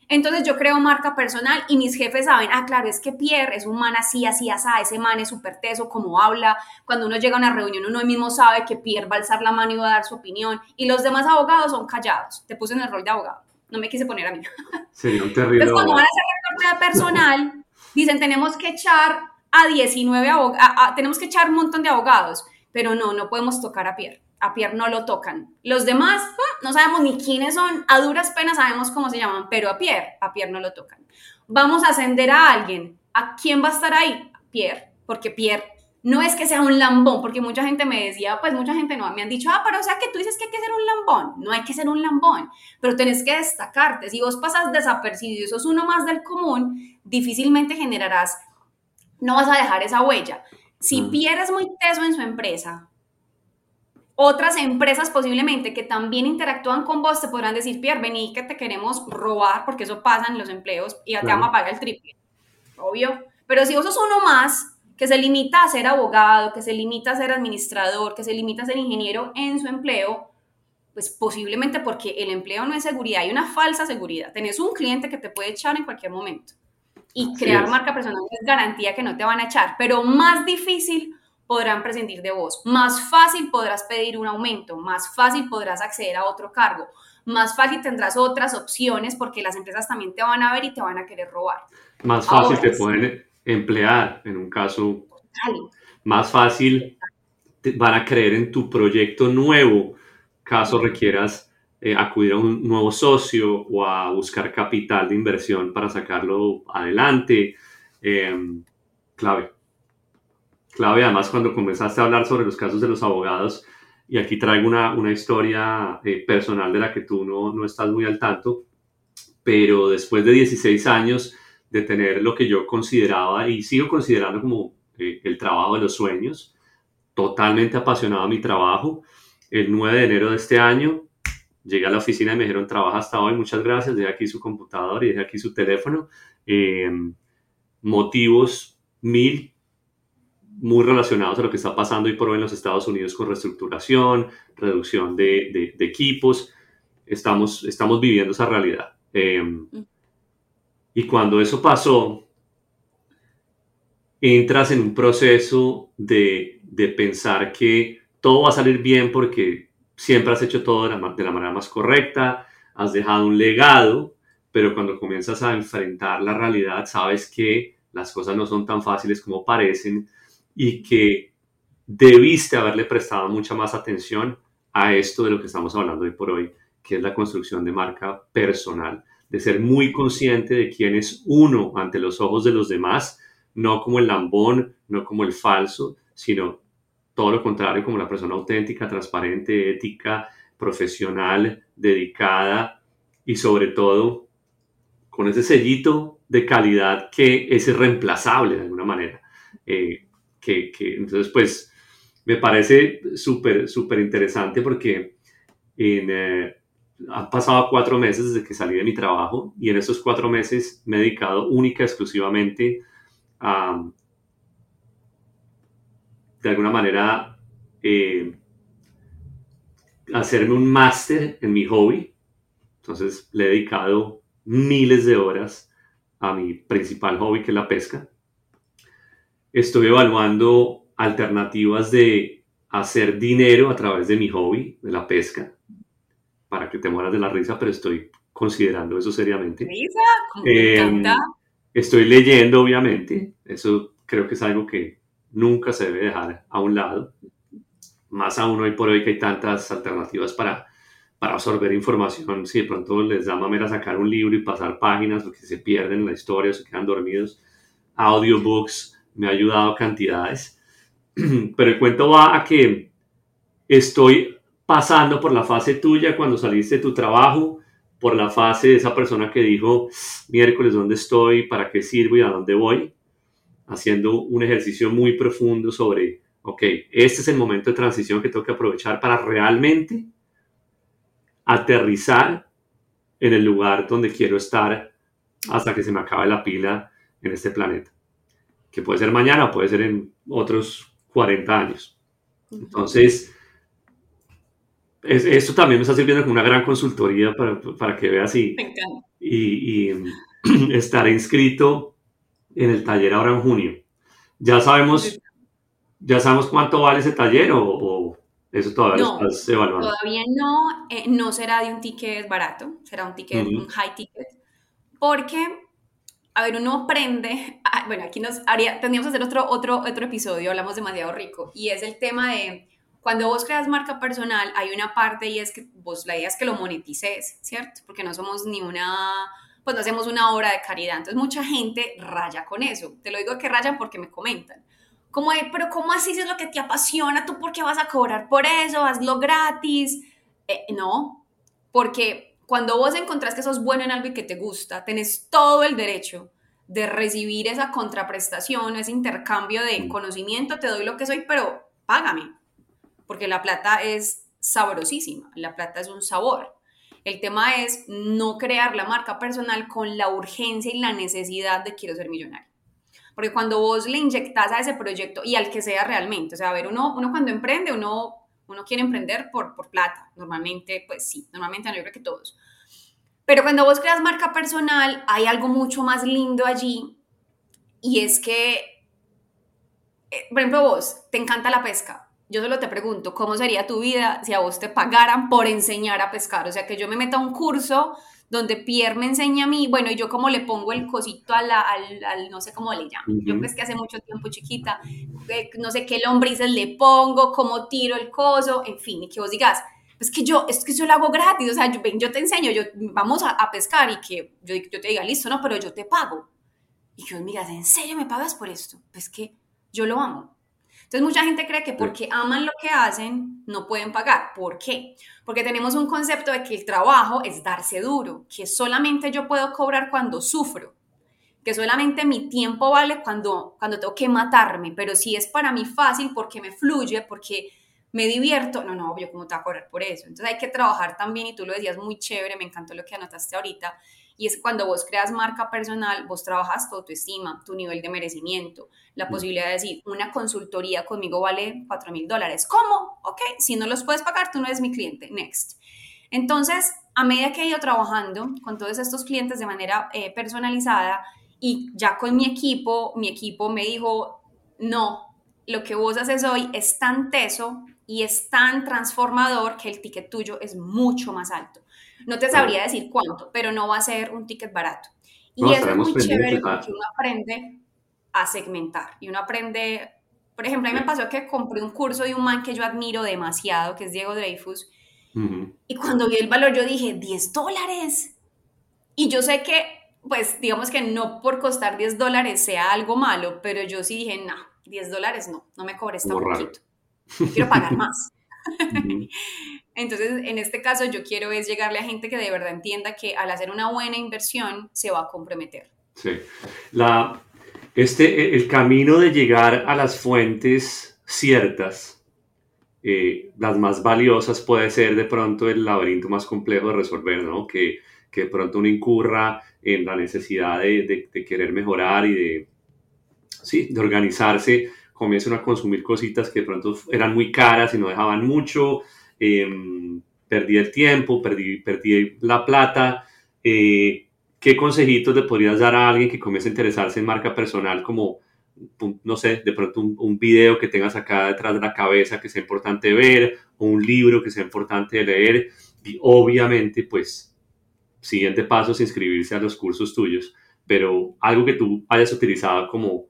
Entonces yo creo marca personal y mis jefes saben, ah, claro, es que Pierre es un man así, así, así, ese man es súper teso, como habla. Cuando uno llega a una reunión, uno mismo sabe que Pierre va a alzar la mano y va a dar su opinión. Y los demás abogados son callados. Te puse en el rol de abogado. No me quise poner a mí. Sería un terrible. Entonces, cuando van a hacer reporte personal, dicen, tenemos que echar a 19 abogados, tenemos que echar un montón de abogados. Pero no, no podemos tocar a Pierre a Pierre no lo tocan. Los demás ah, no sabemos ni quiénes son, a duras penas sabemos cómo se llaman, pero a Pierre, a Pierre no lo tocan. Vamos a ascender a alguien. ¿A quién va a estar ahí? Pierre, porque Pierre no es que sea un lambón, porque mucha gente me decía, pues mucha gente no, me han dicho, ah, pero o sea que tú dices que hay que ser un lambón. No hay que ser un lambón, pero tenés que destacarte. Si vos pasas desapercibido sos uno más del común, difícilmente generarás, no vas a dejar esa huella. Si mm. Pierre es muy teso en su empresa, otras empresas posiblemente que también interactúan con vos te podrán decir, Pierre, vení que te queremos robar, porque eso pasa en los empleos y ya te vamos a pagar el triple. Obvio. Pero si vos sos uno más que se limita a ser abogado, que se limita a ser administrador, que se limita a ser ingeniero en su empleo, pues posiblemente porque el empleo no es seguridad, hay una falsa seguridad. Tenés un cliente que te puede echar en cualquier momento. Y crear marca personal es garantía que no te van a echar, pero más difícil podrán prescindir de vos. Más fácil podrás pedir un aumento, más fácil podrás acceder a otro cargo, más fácil tendrás otras opciones porque las empresas también te van a ver y te van a querer robar. Más fácil te pueden emplear en un caso. Más fácil van a creer en tu proyecto nuevo, caso requieras eh, acudir a un nuevo socio o a buscar capital de inversión para sacarlo adelante. Em, clave clave, además cuando comenzaste a hablar sobre los casos de los abogados, y aquí traigo una, una historia eh, personal de la que tú no, no estás muy al tanto, pero después de 16 años de tener lo que yo consideraba y sigo considerando como eh, el trabajo de los sueños, totalmente apasionado a mi trabajo, el 9 de enero de este año llegué a la oficina y me dijeron, trabaja hasta hoy, muchas gracias, dejé aquí su computador y dejé aquí su teléfono. Eh, motivos mil, muy relacionados a lo que está pasando hoy por hoy en los Estados Unidos con reestructuración, reducción de, equipos. Estamos, estamos viviendo esa realidad. Em, y cuando eso pasó, entras en un proceso de, pensar que todo va a salir bien porque siempre has hecho todo de la, de la manera más correcta, has dejado un legado, pero cuando comienzas a enfrentar la realidad, sabes que las cosas no son tan fáciles como parecen y que debiste haberle prestado mucha más atención a esto de lo que estamos hablando hoy por hoy, que es la construcción de marca personal, de ser muy consciente de quién es uno ante los ojos de los demás, no como el lambón, no como el falso, sino todo lo contrario, como la persona auténtica, transparente, ética, profesional, dedicada y sobre todo con ese sellito de calidad que es irreemplazable de alguna manera. Eh, que, entonces, pues, me parece súper, súper interesante porque eh, han pasado cuatro meses desde que salí de mi trabajo y en esos cuatro meses me he dedicado única, exclusivamente a, de alguna manera, eh, hacerme un máster en mi hobby. Entonces le he dedicado miles de horas a mi principal hobby, que es la pesca. Estoy evaluando alternativas de hacer dinero a través de mi hobby, de la pesca, para que te mueras de la risa, pero estoy considerando eso seriamente. ¿Risa? Me em, Estoy leyendo, obviamente. Eso creo que es algo que nunca se debe dejar a un lado. Más aún hoy por hoy que hay tantas alternativas para para absorber información, si de pronto les da mamera sacar un libro y pasar páginas porque se pierden la historia, se quedan dormidos, audiobooks, me ha ayudado cantidades. Pero el cuento va a que estoy pasando por la fase tuya cuando saliste de tu trabajo, por la fase de esa persona que dijo, miércoles, ¿dónde estoy? ¿Para qué sirvo y a dónde voy? Haciendo un ejercicio muy profundo sobre, ok, este es el momento de transición que tengo que aprovechar para realmente aterrizar en el lugar donde quiero estar hasta que se me acabe la pila en este planeta. Que puede ser mañana o puede ser en otros 40 años. Entonces, esto también me está sirviendo como una gran consultoría para, para que veas y, y, y estar inscrito en el taller ahora en junio. Ya sabemos, ya sabemos cuánto vale ese taller o eso todavía no, estás evaluando. Todavía no, eh, no será de un ticket barato, será un ticket, un high ticket, porque, a ver, uno aprende, bueno, aquí nos haría, tendríamos que hacer otro, otro, otro episodio, hablamos demasiado rico, y es el tema de cuando vos creas marca personal, hay una parte y es que vos la idea es que lo monetices, ¿cierto? Porque no somos ni una, pues no hacemos una obra de caridad, entonces mucha gente raya con eso, te lo digo que rayan porque me comentan como pero ¿cómo así es lo que te apasiona? ¿Tú por qué vas a cobrar por eso? Hazlo gratis. Eh, no, porque cuando vos encontrás que sos bueno en algo y que te gusta, tenés todo el derecho de recibir esa contraprestación, ese intercambio de conocimiento, te doy lo que soy, pero págame, porque la plata es sabrosísima, la plata es un sabor. El tema es no crear la marca personal con la urgencia y la necesidad de quiero ser millonario. Porque cuando vos le inyectas a ese proyecto y al que sea realmente, o sea, a ver, uno, uno cuando emprende, uno, uno quiere emprender por, por plata. Normalmente, pues sí, normalmente no, yo creo que todos. Pero cuando vos creas marca personal, hay algo mucho más lindo allí y es que, eh, por ejemplo, vos, te encanta la pesca. Yo solo te pregunto, ¿cómo sería tu vida si a vos te pagaran por enseñar a pescar? O sea, que yo me meta a un curso donde Pierre me enseña a mí, bueno, y yo como le pongo el cosito al, al, no sé cómo le llamo, yo pues que hace mucho tiempo chiquita, eh, no sé qué lombrices le pongo, cómo tiro el coso, en fin, y que vos digas, pues que yo, es que yo lo hago gratis, o sea, yo, yo te enseño, yo, vamos a, pescar y que yo, yo, te diga, listo, no, pero yo te pago. Y que vos me digas, ¿en serio me pagas por esto? Pues que yo lo amo. Entonces mucha gente cree que porque aman lo que hacen, no pueden pagar. ¿Por qué? Porque tenemos un concepto de que el trabajo es darse duro, que solamente yo puedo cobrar cuando sufro, que solamente mi tiempo vale cuando, cuando tengo que matarme, pero si es para mí fácil porque me fluye, porque me divierto, no, no, yo como te voy a cobrar por eso. Entonces hay que trabajar también, y tú lo decías muy chévere, me encantó lo que anotaste ahorita, y es cuando vos creas marca personal, vos trabajas tu autoestima, tu nivel de merecimiento, la mm. posibilidad de decir, una consultoría conmigo vale 4 mil dólares. ¿Cómo? Ok, si no los puedes pagar, tú no eres mi cliente. Next. Entonces, a medida que he ido trabajando con todos estos clientes de manera eh, personalizada y ya con mi equipo, mi equipo me dijo, no, lo que vos haces hoy es tan teso y es tan transformador que el ticket tuyo es mucho más alto. No te sabría decir cuánto, pero no va a ser un ticket barato. Y eso es muy chévere porque uno aprende a segmentar y uno aprende, por ejemplo, a mí me pasó que compré un curso de un man que yo admiro demasiado, que es Diego Dreyfus, y cuando vi el valor yo dije, 10 dólares. Y yo sé que, pues digamos que no por costar 10 dólares sea algo malo, pero yo sí dije, no, 10 dólares no, no me cobres tan poquito. Quiero pagar más. Entonces, en este caso, yo quiero es llegarle a gente que de verdad entienda que al hacer una buena inversión se va a comprometer. Sí. La, este, el camino de llegar a las fuentes ciertas, eh, las más valiosas, puede ser de pronto el laberinto más complejo de resolver, ¿no? Que, que de pronto uno incurra en la necesidad de, de, querer mejorar y de, sí, de organizarse, comienzan a consumir cositas que de pronto eran muy caras y no dejaban mucho Em, perdí el tiempo, perdí, perdí la plata. Eh, ¿Qué consejitos le podrías dar a alguien que comience a interesarse en marca personal como, no sé, de pronto un, video que tengas acá detrás de la cabeza que sea importante ver o un libro que sea importante leer? Y obviamente, pues, siguiente paso es inscribirse a los cursos tuyos, pero algo que tú hayas utilizado como,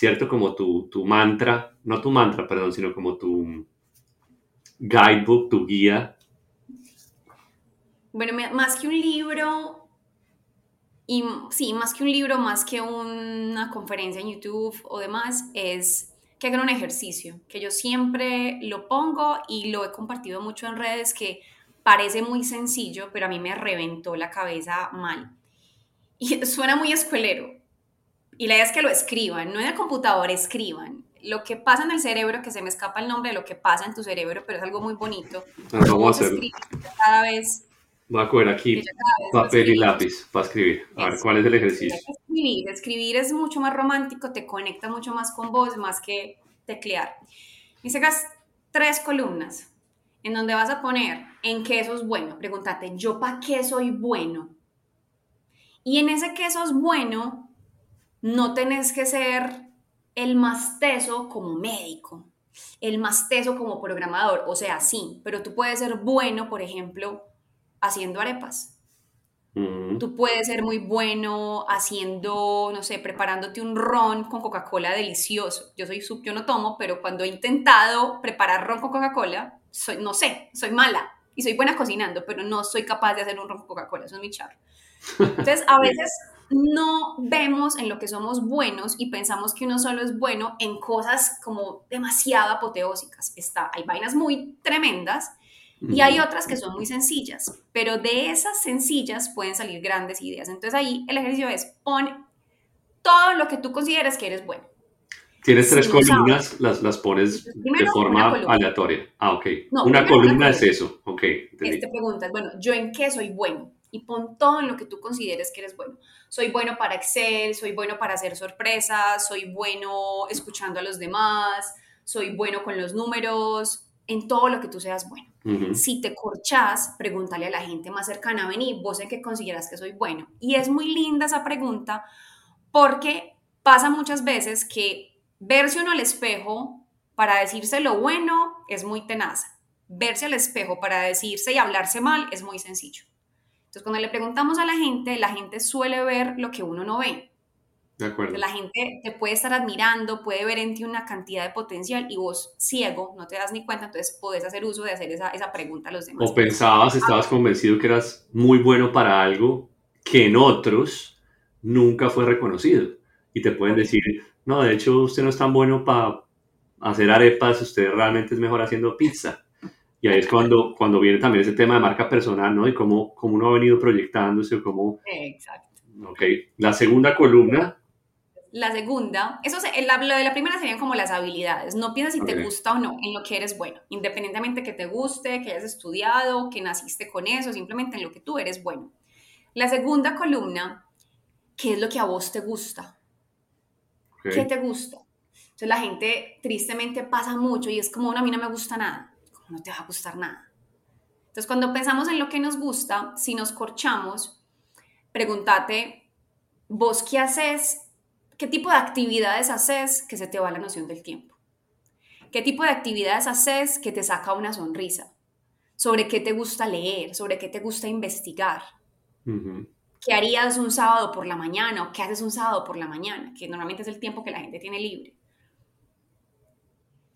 cierto, como tu, tu mantra, no tu mantra, perdón, sino como tu guidebook, tu guía? Bueno, más que un libro, y sí, más que un libro, más que una conferencia en YouTube o demás, es que hagan un ejercicio, que yo siempre lo pongo y lo he compartido mucho en redes, que parece muy sencillo, pero a mí me reventó la cabeza mal. Y suena muy escuelero. Y la idea es que lo escriban, no en el computador, escriban lo que pasa en el cerebro, que se me escapa el nombre de lo que pasa en tu cerebro, pero es algo muy bonito. Ah, vamos a hacerlo. Cada vez. Voy a coger aquí papel y lápiz para escribir. A ver, ¿cuál es el ejercicio? Escribir. escribir es mucho más romántico, te conecta mucho más con vos, más que teclear. Y sacas tres columnas en donde vas a poner en qué sos bueno. Pregúntate, ¿yo para qué soy bueno? Y en ese qué sos bueno, no tenés que ser el más teso como médico, el más teso como programador, o sea, sí, pero tú puedes ser bueno, por ejemplo, haciendo arepas. Mm. Tú puedes ser muy bueno haciendo, no sé, preparándote un ron con Coca-Cola delicioso. Yo soy yo no tomo, pero cuando he intentado preparar ron con Coca-Cola, soy, no sé, soy mala y soy buena cocinando, pero no soy capaz de hacer un ron con Coca-Cola, eso es mi charro. Entonces, a veces no vemos en lo que somos buenos y pensamos que uno solo es bueno en cosas como demasiado apoteósicas. Está, hay vainas muy tremendas y hay otras que son muy sencillas, pero de esas sencillas pueden salir grandes ideas. Entonces ahí el ejercicio es pon todo lo que tú consideres que eres bueno. Tienes tres columnas, las, las pones de forma aleatoria. Ah, ok. una columna es eso. Ok. Este pregunta bueno, ¿yo en qué soy bueno? Y pon todo en lo que tú consideres que eres bueno. Soy bueno para Excel, soy bueno para hacer sorpresas, soy bueno escuchando a los demás, soy bueno con los números, en todo lo que tú seas bueno. Si te corchas, pregúntale a la gente más cercana, vení, vos en qué consideras que soy bueno. Y es muy linda esa pregunta porque pasa muchas veces que verse uno al espejo para decirse lo bueno es muy tenaz. Verse al espejo para decirse y hablarse mal es muy sencillo. Entonces, cuando le preguntamos a la gente, la gente suele ver lo que uno no ve. De acuerdo. La gente te puede estar admirando, puede ver en ti una cantidad de potencial y vos, ciego, no te das ni cuenta, entonces podés hacer uso de hacer esa, esa pregunta a los demás. O pensabas, estabas convencido que eras muy bueno para algo que en otros nunca fue reconocido. Y te pueden decir, no, de hecho usted no es tan bueno para hacer arepas, usted realmente es mejor haciendo pizza. Y ahí es cuando, cuando viene también ese tema de marca personal, ¿no? Y cómo, cómo uno ha venido proyectándose o cómo... Exacto. Ok. La segunda columna. La segunda, eso lo de la primera serían como las habilidades. No piensas si te gusta o no en lo que eres bueno, independientemente que te guste, que hayas estudiado, que naciste con eso, simplemente en lo que tú eres bueno. La segunda columna, ¿qué es lo que a vos te gusta? ¿Qué te gusta? Entonces la gente tristemente pasa mucho y es como, a mí no me gusta nada no te va a gustar nada. Entonces, cuando pensamos en lo que nos gusta, si nos corchamos, pregúntate, vos qué haces, qué tipo de actividades haces que se te va la noción del tiempo. ¿Qué tipo de actividades haces que te saca una sonrisa? ¿Sobre qué te gusta leer? ¿Sobre qué te gusta investigar? ¿Qué harías un sábado por la mañana o qué haces un sábado por la mañana? Que normalmente es el tiempo que la gente tiene libre.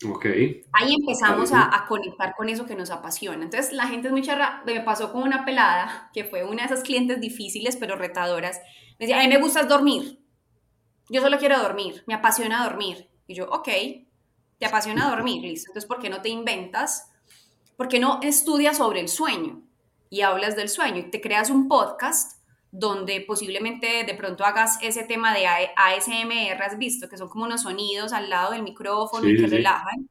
Ok. Ahí empezamos a, conectar con eso que nos apasiona. Entonces la gente es muy charra. Me pasó con una pelada que fue una de esas clientes difíciles pero retadoras. Me decía, a mí me gusta dormir. Yo solo quiero dormir. Me apasiona dormir. Y yo, ok, te apasiona dormir, listo. Entonces, ¿por qué no te inventas? ¿Por qué no estudias sobre el sueño y hablas del sueño y te creas un podcast donde posiblemente de pronto hagas ese tema de ASMR, has visto, que son como unos sonidos al lado del micrófono y que relajan.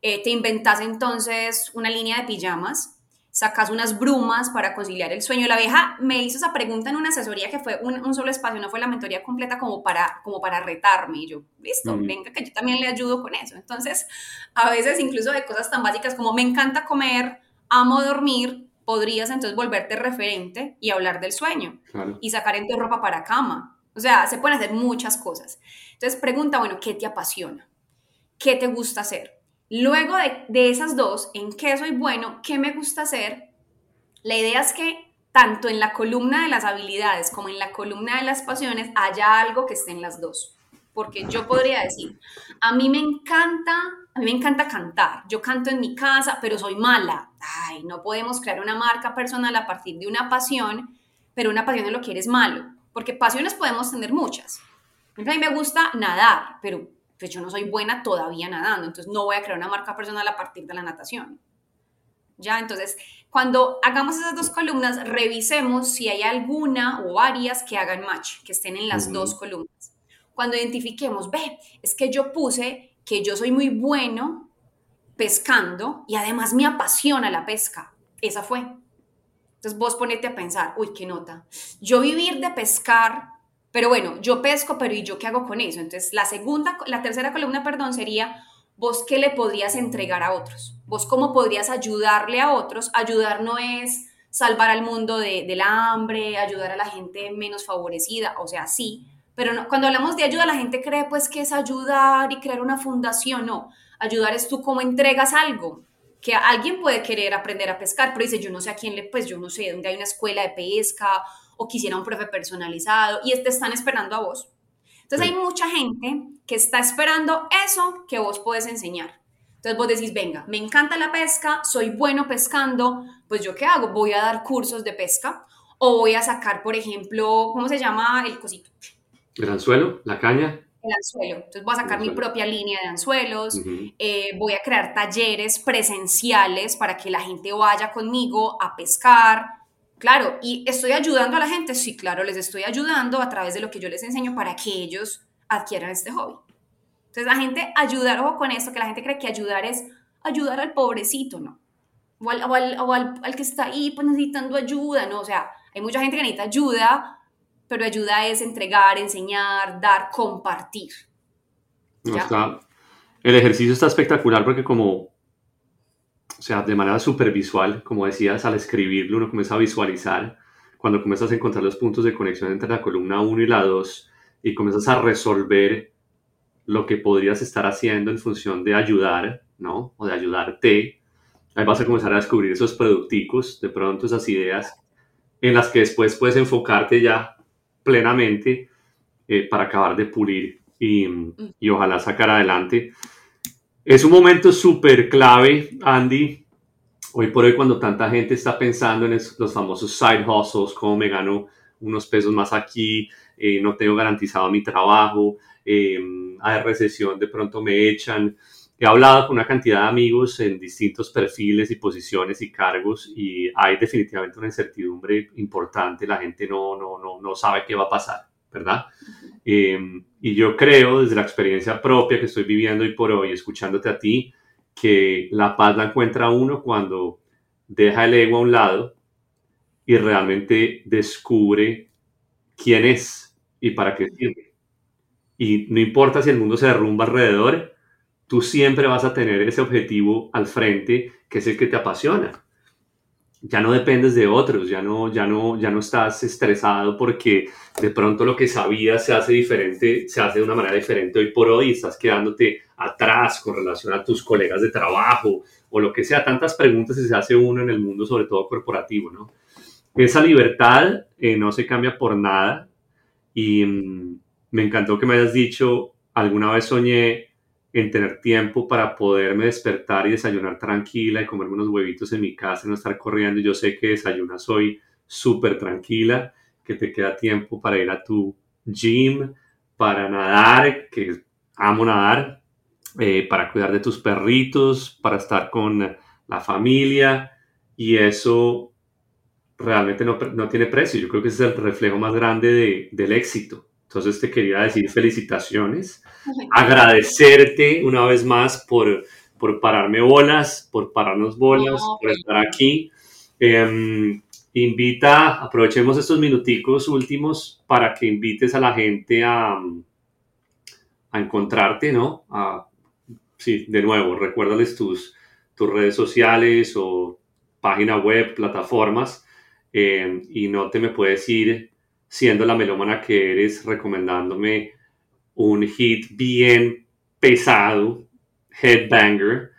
Eh, te inventas entonces una línea de pijamas, sacas unas brumas para conciliar el sueño. La vieja me hizo esa pregunta en una asesoría que fue un, solo espacio, no fue la mentoría completa como para, como para retarme. Y yo, listo, venga, que yo también le ayudo con eso. Entonces, a veces incluso de cosas tan básicas como me encanta comer, amo dormir, podrías entonces volverte referente y hablar del sueño y sacar en tu ropa para cama. O sea, se pueden hacer muchas cosas. Entonces pregunta, bueno, ¿qué te apasiona? ¿Qué te gusta hacer? Luego de, de esas dos, ¿en qué soy bueno? ¿Qué me gusta hacer? La idea es que tanto en la columna de las habilidades como en la columna de las pasiones haya algo que esté en las dos. Porque yo podría decir, a mí me encanta a mí me encanta cantar. Yo canto en mi casa, pero soy mala. Ay, no podemos crear una marca personal a partir de una pasión, pero una pasión es lo que eres malo. Porque pasiones podemos tener muchas. A mí me gusta nadar, pero pues yo no soy buena todavía nadando, entonces no voy a crear una marca personal a partir de la natación. Ya, entonces, cuando hagamos esas dos columnas, revisemos si hay alguna o varias que hagan match, que estén en las dos columnas. Cuando identifiquemos, ve, es que yo puse que yo soy muy bueno pescando y además me apasiona la pesca. Esa fue. Entonces vos ponete a pensar, uy, qué nota. Yo vivir de pescar, pero bueno, yo pesco, pero ¿y yo qué hago con eso? Entonces la segunda, la tercera columna, perdón, sería vos qué le podrías entregar a otros. Vos cómo podrías ayudarle a otros. Ayudar no es salvar al mundo de, del hambre, ayudar a la gente menos favorecida, o sea, sí, pero cuando hablamos de ayuda, la gente cree pues que es ayudar y crear una fundación. No, ayudar es tú cómo entregas algo. Que alguien puede querer aprender a pescar, pero dice, yo no sé a quién le, pues yo no sé, dónde hay una escuela de pesca o quisiera un profe personalizado y te están esperando a vos. Entonces hay mucha gente que está esperando eso que vos puedes enseñar. Entonces vos decís, venga, me encanta la pesca, soy bueno pescando, pues yo qué hago? Voy a dar cursos de pesca o voy a sacar, por ejemplo, ¿cómo se llama el cosito? ¿El anzuelo? ¿La caña? El anzuelo. Entonces voy a sacar mi propia línea de anzuelos, eh, voy a crear talleres presenciales para que la gente vaya conmigo a pescar. Claro, y estoy ayudando a la gente, sí, claro, les estoy ayudando a través de lo que yo les enseño para que ellos adquieran este hobby. Entonces la gente, ayudar, ojo con esto, que la gente cree que ayudar es ayudar al pobrecito, ¿no? O al, o al, al que está ahí pues, necesitando ayuda, ¿no? O sea, hay mucha gente que necesita ayuda pero ayuda es entregar, enseñar, dar, compartir. el ejercicio está espectacular porque como, o sea, de manera súper visual, como decías, al escribirlo uno comienza a visualizar, cuando comienzas a encontrar los puntos de conexión entre la columna 1 y la 2 y comienzas a resolver lo que podrías estar haciendo en función de ayudar, ¿no? O de ayudarte, ahí vas a comenzar a descubrir esos producticos, de pronto esas ideas en las que después puedes enfocarte ya plenamente eh, para acabar de pulir y, y, ojalá sacar adelante. Es un momento súper clave, Andy, hoy por hoy cuando tanta gente está pensando en los famosos side hustles, cómo me gano unos pesos más aquí, eh, no tengo garantizado mi trabajo, eh, hay recesión, de pronto me echan. He hablado con una cantidad de amigos en distintos perfiles y posiciones y cargos y hay definitivamente una incertidumbre importante. La gente no, no, no, no sabe qué va a pasar, ¿verdad? Em, y yo creo, desde la experiencia propia que estoy viviendo hoy por hoy, escuchándote a ti, que la paz la encuentra uno cuando deja el ego a un lado y realmente descubre quién es y para qué sirve. Y no importa si el mundo se derrumba alrededor, tú siempre vas a tener ese objetivo al frente que es el que te apasiona. ya no dependes de otros, ya no, ya no, ya no estás estresado porque de pronto lo que sabías se hace diferente, se hace de una manera diferente hoy por hoy, estás quedándote atrás con relación a tus colegas de trabajo o lo que sea, tantas preguntas que se hace uno en el mundo, sobre todo corporativo, ¿no? Esa libertad eh, no se cambia por nada y mm, me encantó que me hayas dicho, alguna vez soñé en tener tiempo para poderme despertar y desayunar tranquila y comerme unos huevitos en mi casa y no estar corriendo. Yo sé que desayunas hoy súper tranquila, que te queda tiempo para ir a tu gym, para nadar, que amo nadar, eh, para cuidar de tus perritos, para estar con la familia y eso realmente no, no tiene precio. Yo creo que ese es el reflejo más grande de, del éxito. Entonces te quería decir felicitaciones, agradecerte una vez más por, por pararme bolas, por pararnos bolas, por estar aquí. Em, invita, aprovechemos estos minuticos últimos para que invites a la gente a, a encontrarte, ¿no? sí, de nuevo, recuérdales tus, tus redes sociales o página web, plataformas, em, y no te me puedes ir siendo la melómana que eres, recomendándome un hit bien pesado, Headbanger,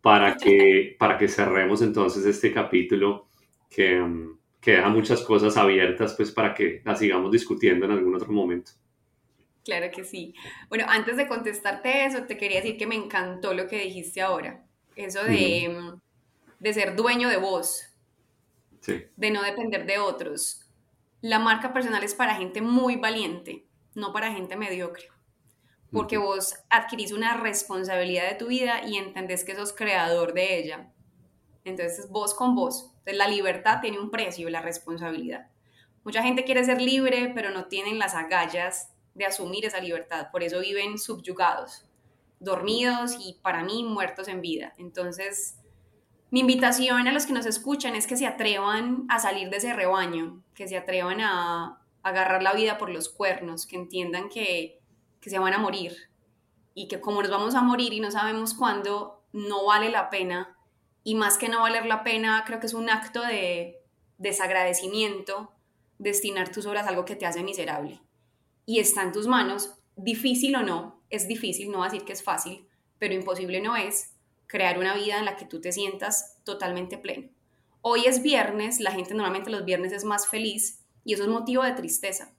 para que, para que cerremos entonces este capítulo que, um, que deja muchas cosas abiertas, pues para que las sigamos discutiendo en algún otro momento. Claro que sí. Bueno, antes de contestarte eso, te quería decir que me encantó lo que dijiste ahora. Eso de, um, de ser dueño de vos, sí. de no depender de otros la marca personal es para gente muy valiente, no para gente mediocre. Porque vos adquirís una responsabilidad de tu vida y entendés que sos creador de ella. Entonces, vos con vos. Entonces, la libertad tiene un precio, la responsabilidad. Mucha gente quiere ser libre, pero no tienen las agallas de asumir esa libertad. Por eso viven subyugados, dormidos y para mí muertos en vida. Entonces, mi invitación a los que nos escuchan es que se atrevan a salir de ese rebaño, que se atrevan a, agarrar la vida por los cuernos, que entiendan que, que se van a morir y que como nos vamos a morir y no sabemos cuándo, no vale la pena. Y más que no valer la pena, creo que es un acto de desagradecimiento destinar tus horas a algo que te hace miserable. Y está en tus manos, difícil o no, es difícil, no voy a decir que es fácil, pero imposible no es, crear una vida en la que tú te sientas totalmente pleno. Hoy es viernes, la gente normalmente los viernes es más feliz y eso es motivo de tristeza.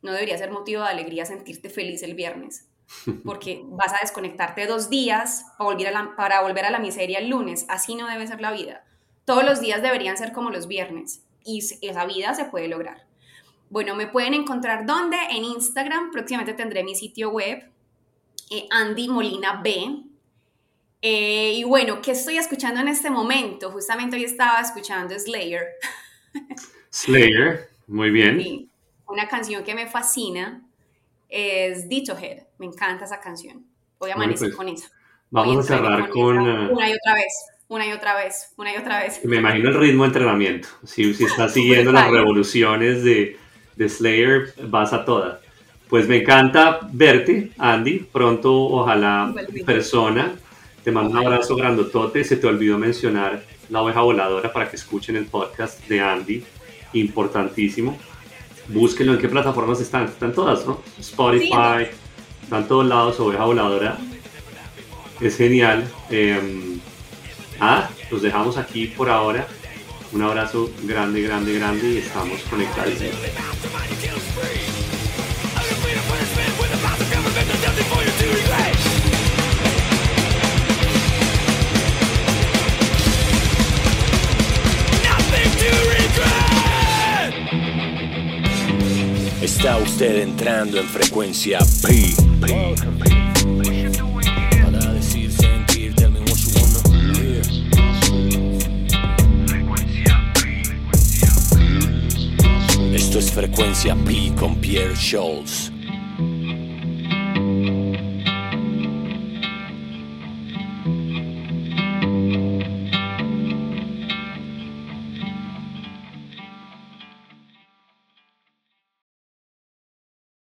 No debería ser motivo de alegría sentirte feliz el viernes, porque vas a desconectarte dos días para volver, a la, para volver a la miseria el lunes. Así no debe ser la vida. Todos los días deberían ser como los viernes y esa vida se puede lograr. Bueno, me pueden encontrar donde en Instagram, próximamente tendré mi sitio web, eh, Andy Molina B, eh, y bueno, ¿qué estoy escuchando en este momento? Justamente hoy estaba escuchando Slayer. Slayer, muy bien. Sí, una canción que me fascina es Ditto Head. Me encanta esa canción. Voy a amanecer pues, con eso. Vamos a cerrar con... Eh, una y otra vez, una y otra vez, una y otra vez. Me imagino el ritmo de entrenamiento. Si, si estás siguiendo las revoluciones de, de Slayer, vas a todas. Pues me encanta verte, Andy. Pronto, ojalá, persona te mando un abrazo grandotote. Se te olvidó mencionar la oveja voladora para que escuchen el podcast de Andy. Importantísimo. Búsquenlo en qué plataformas están. Están todas, ¿no? Spotify, están todos lados. Oveja voladora. Es genial. Eh, ah, los dejamos aquí por ahora. Un abrazo grande, grande, grande y estamos conectados. Está usted entrando en frecuencia P. Para decir, sentir, tell me what you wanna hear. Esto es frecuencia P con Pierre Scholz.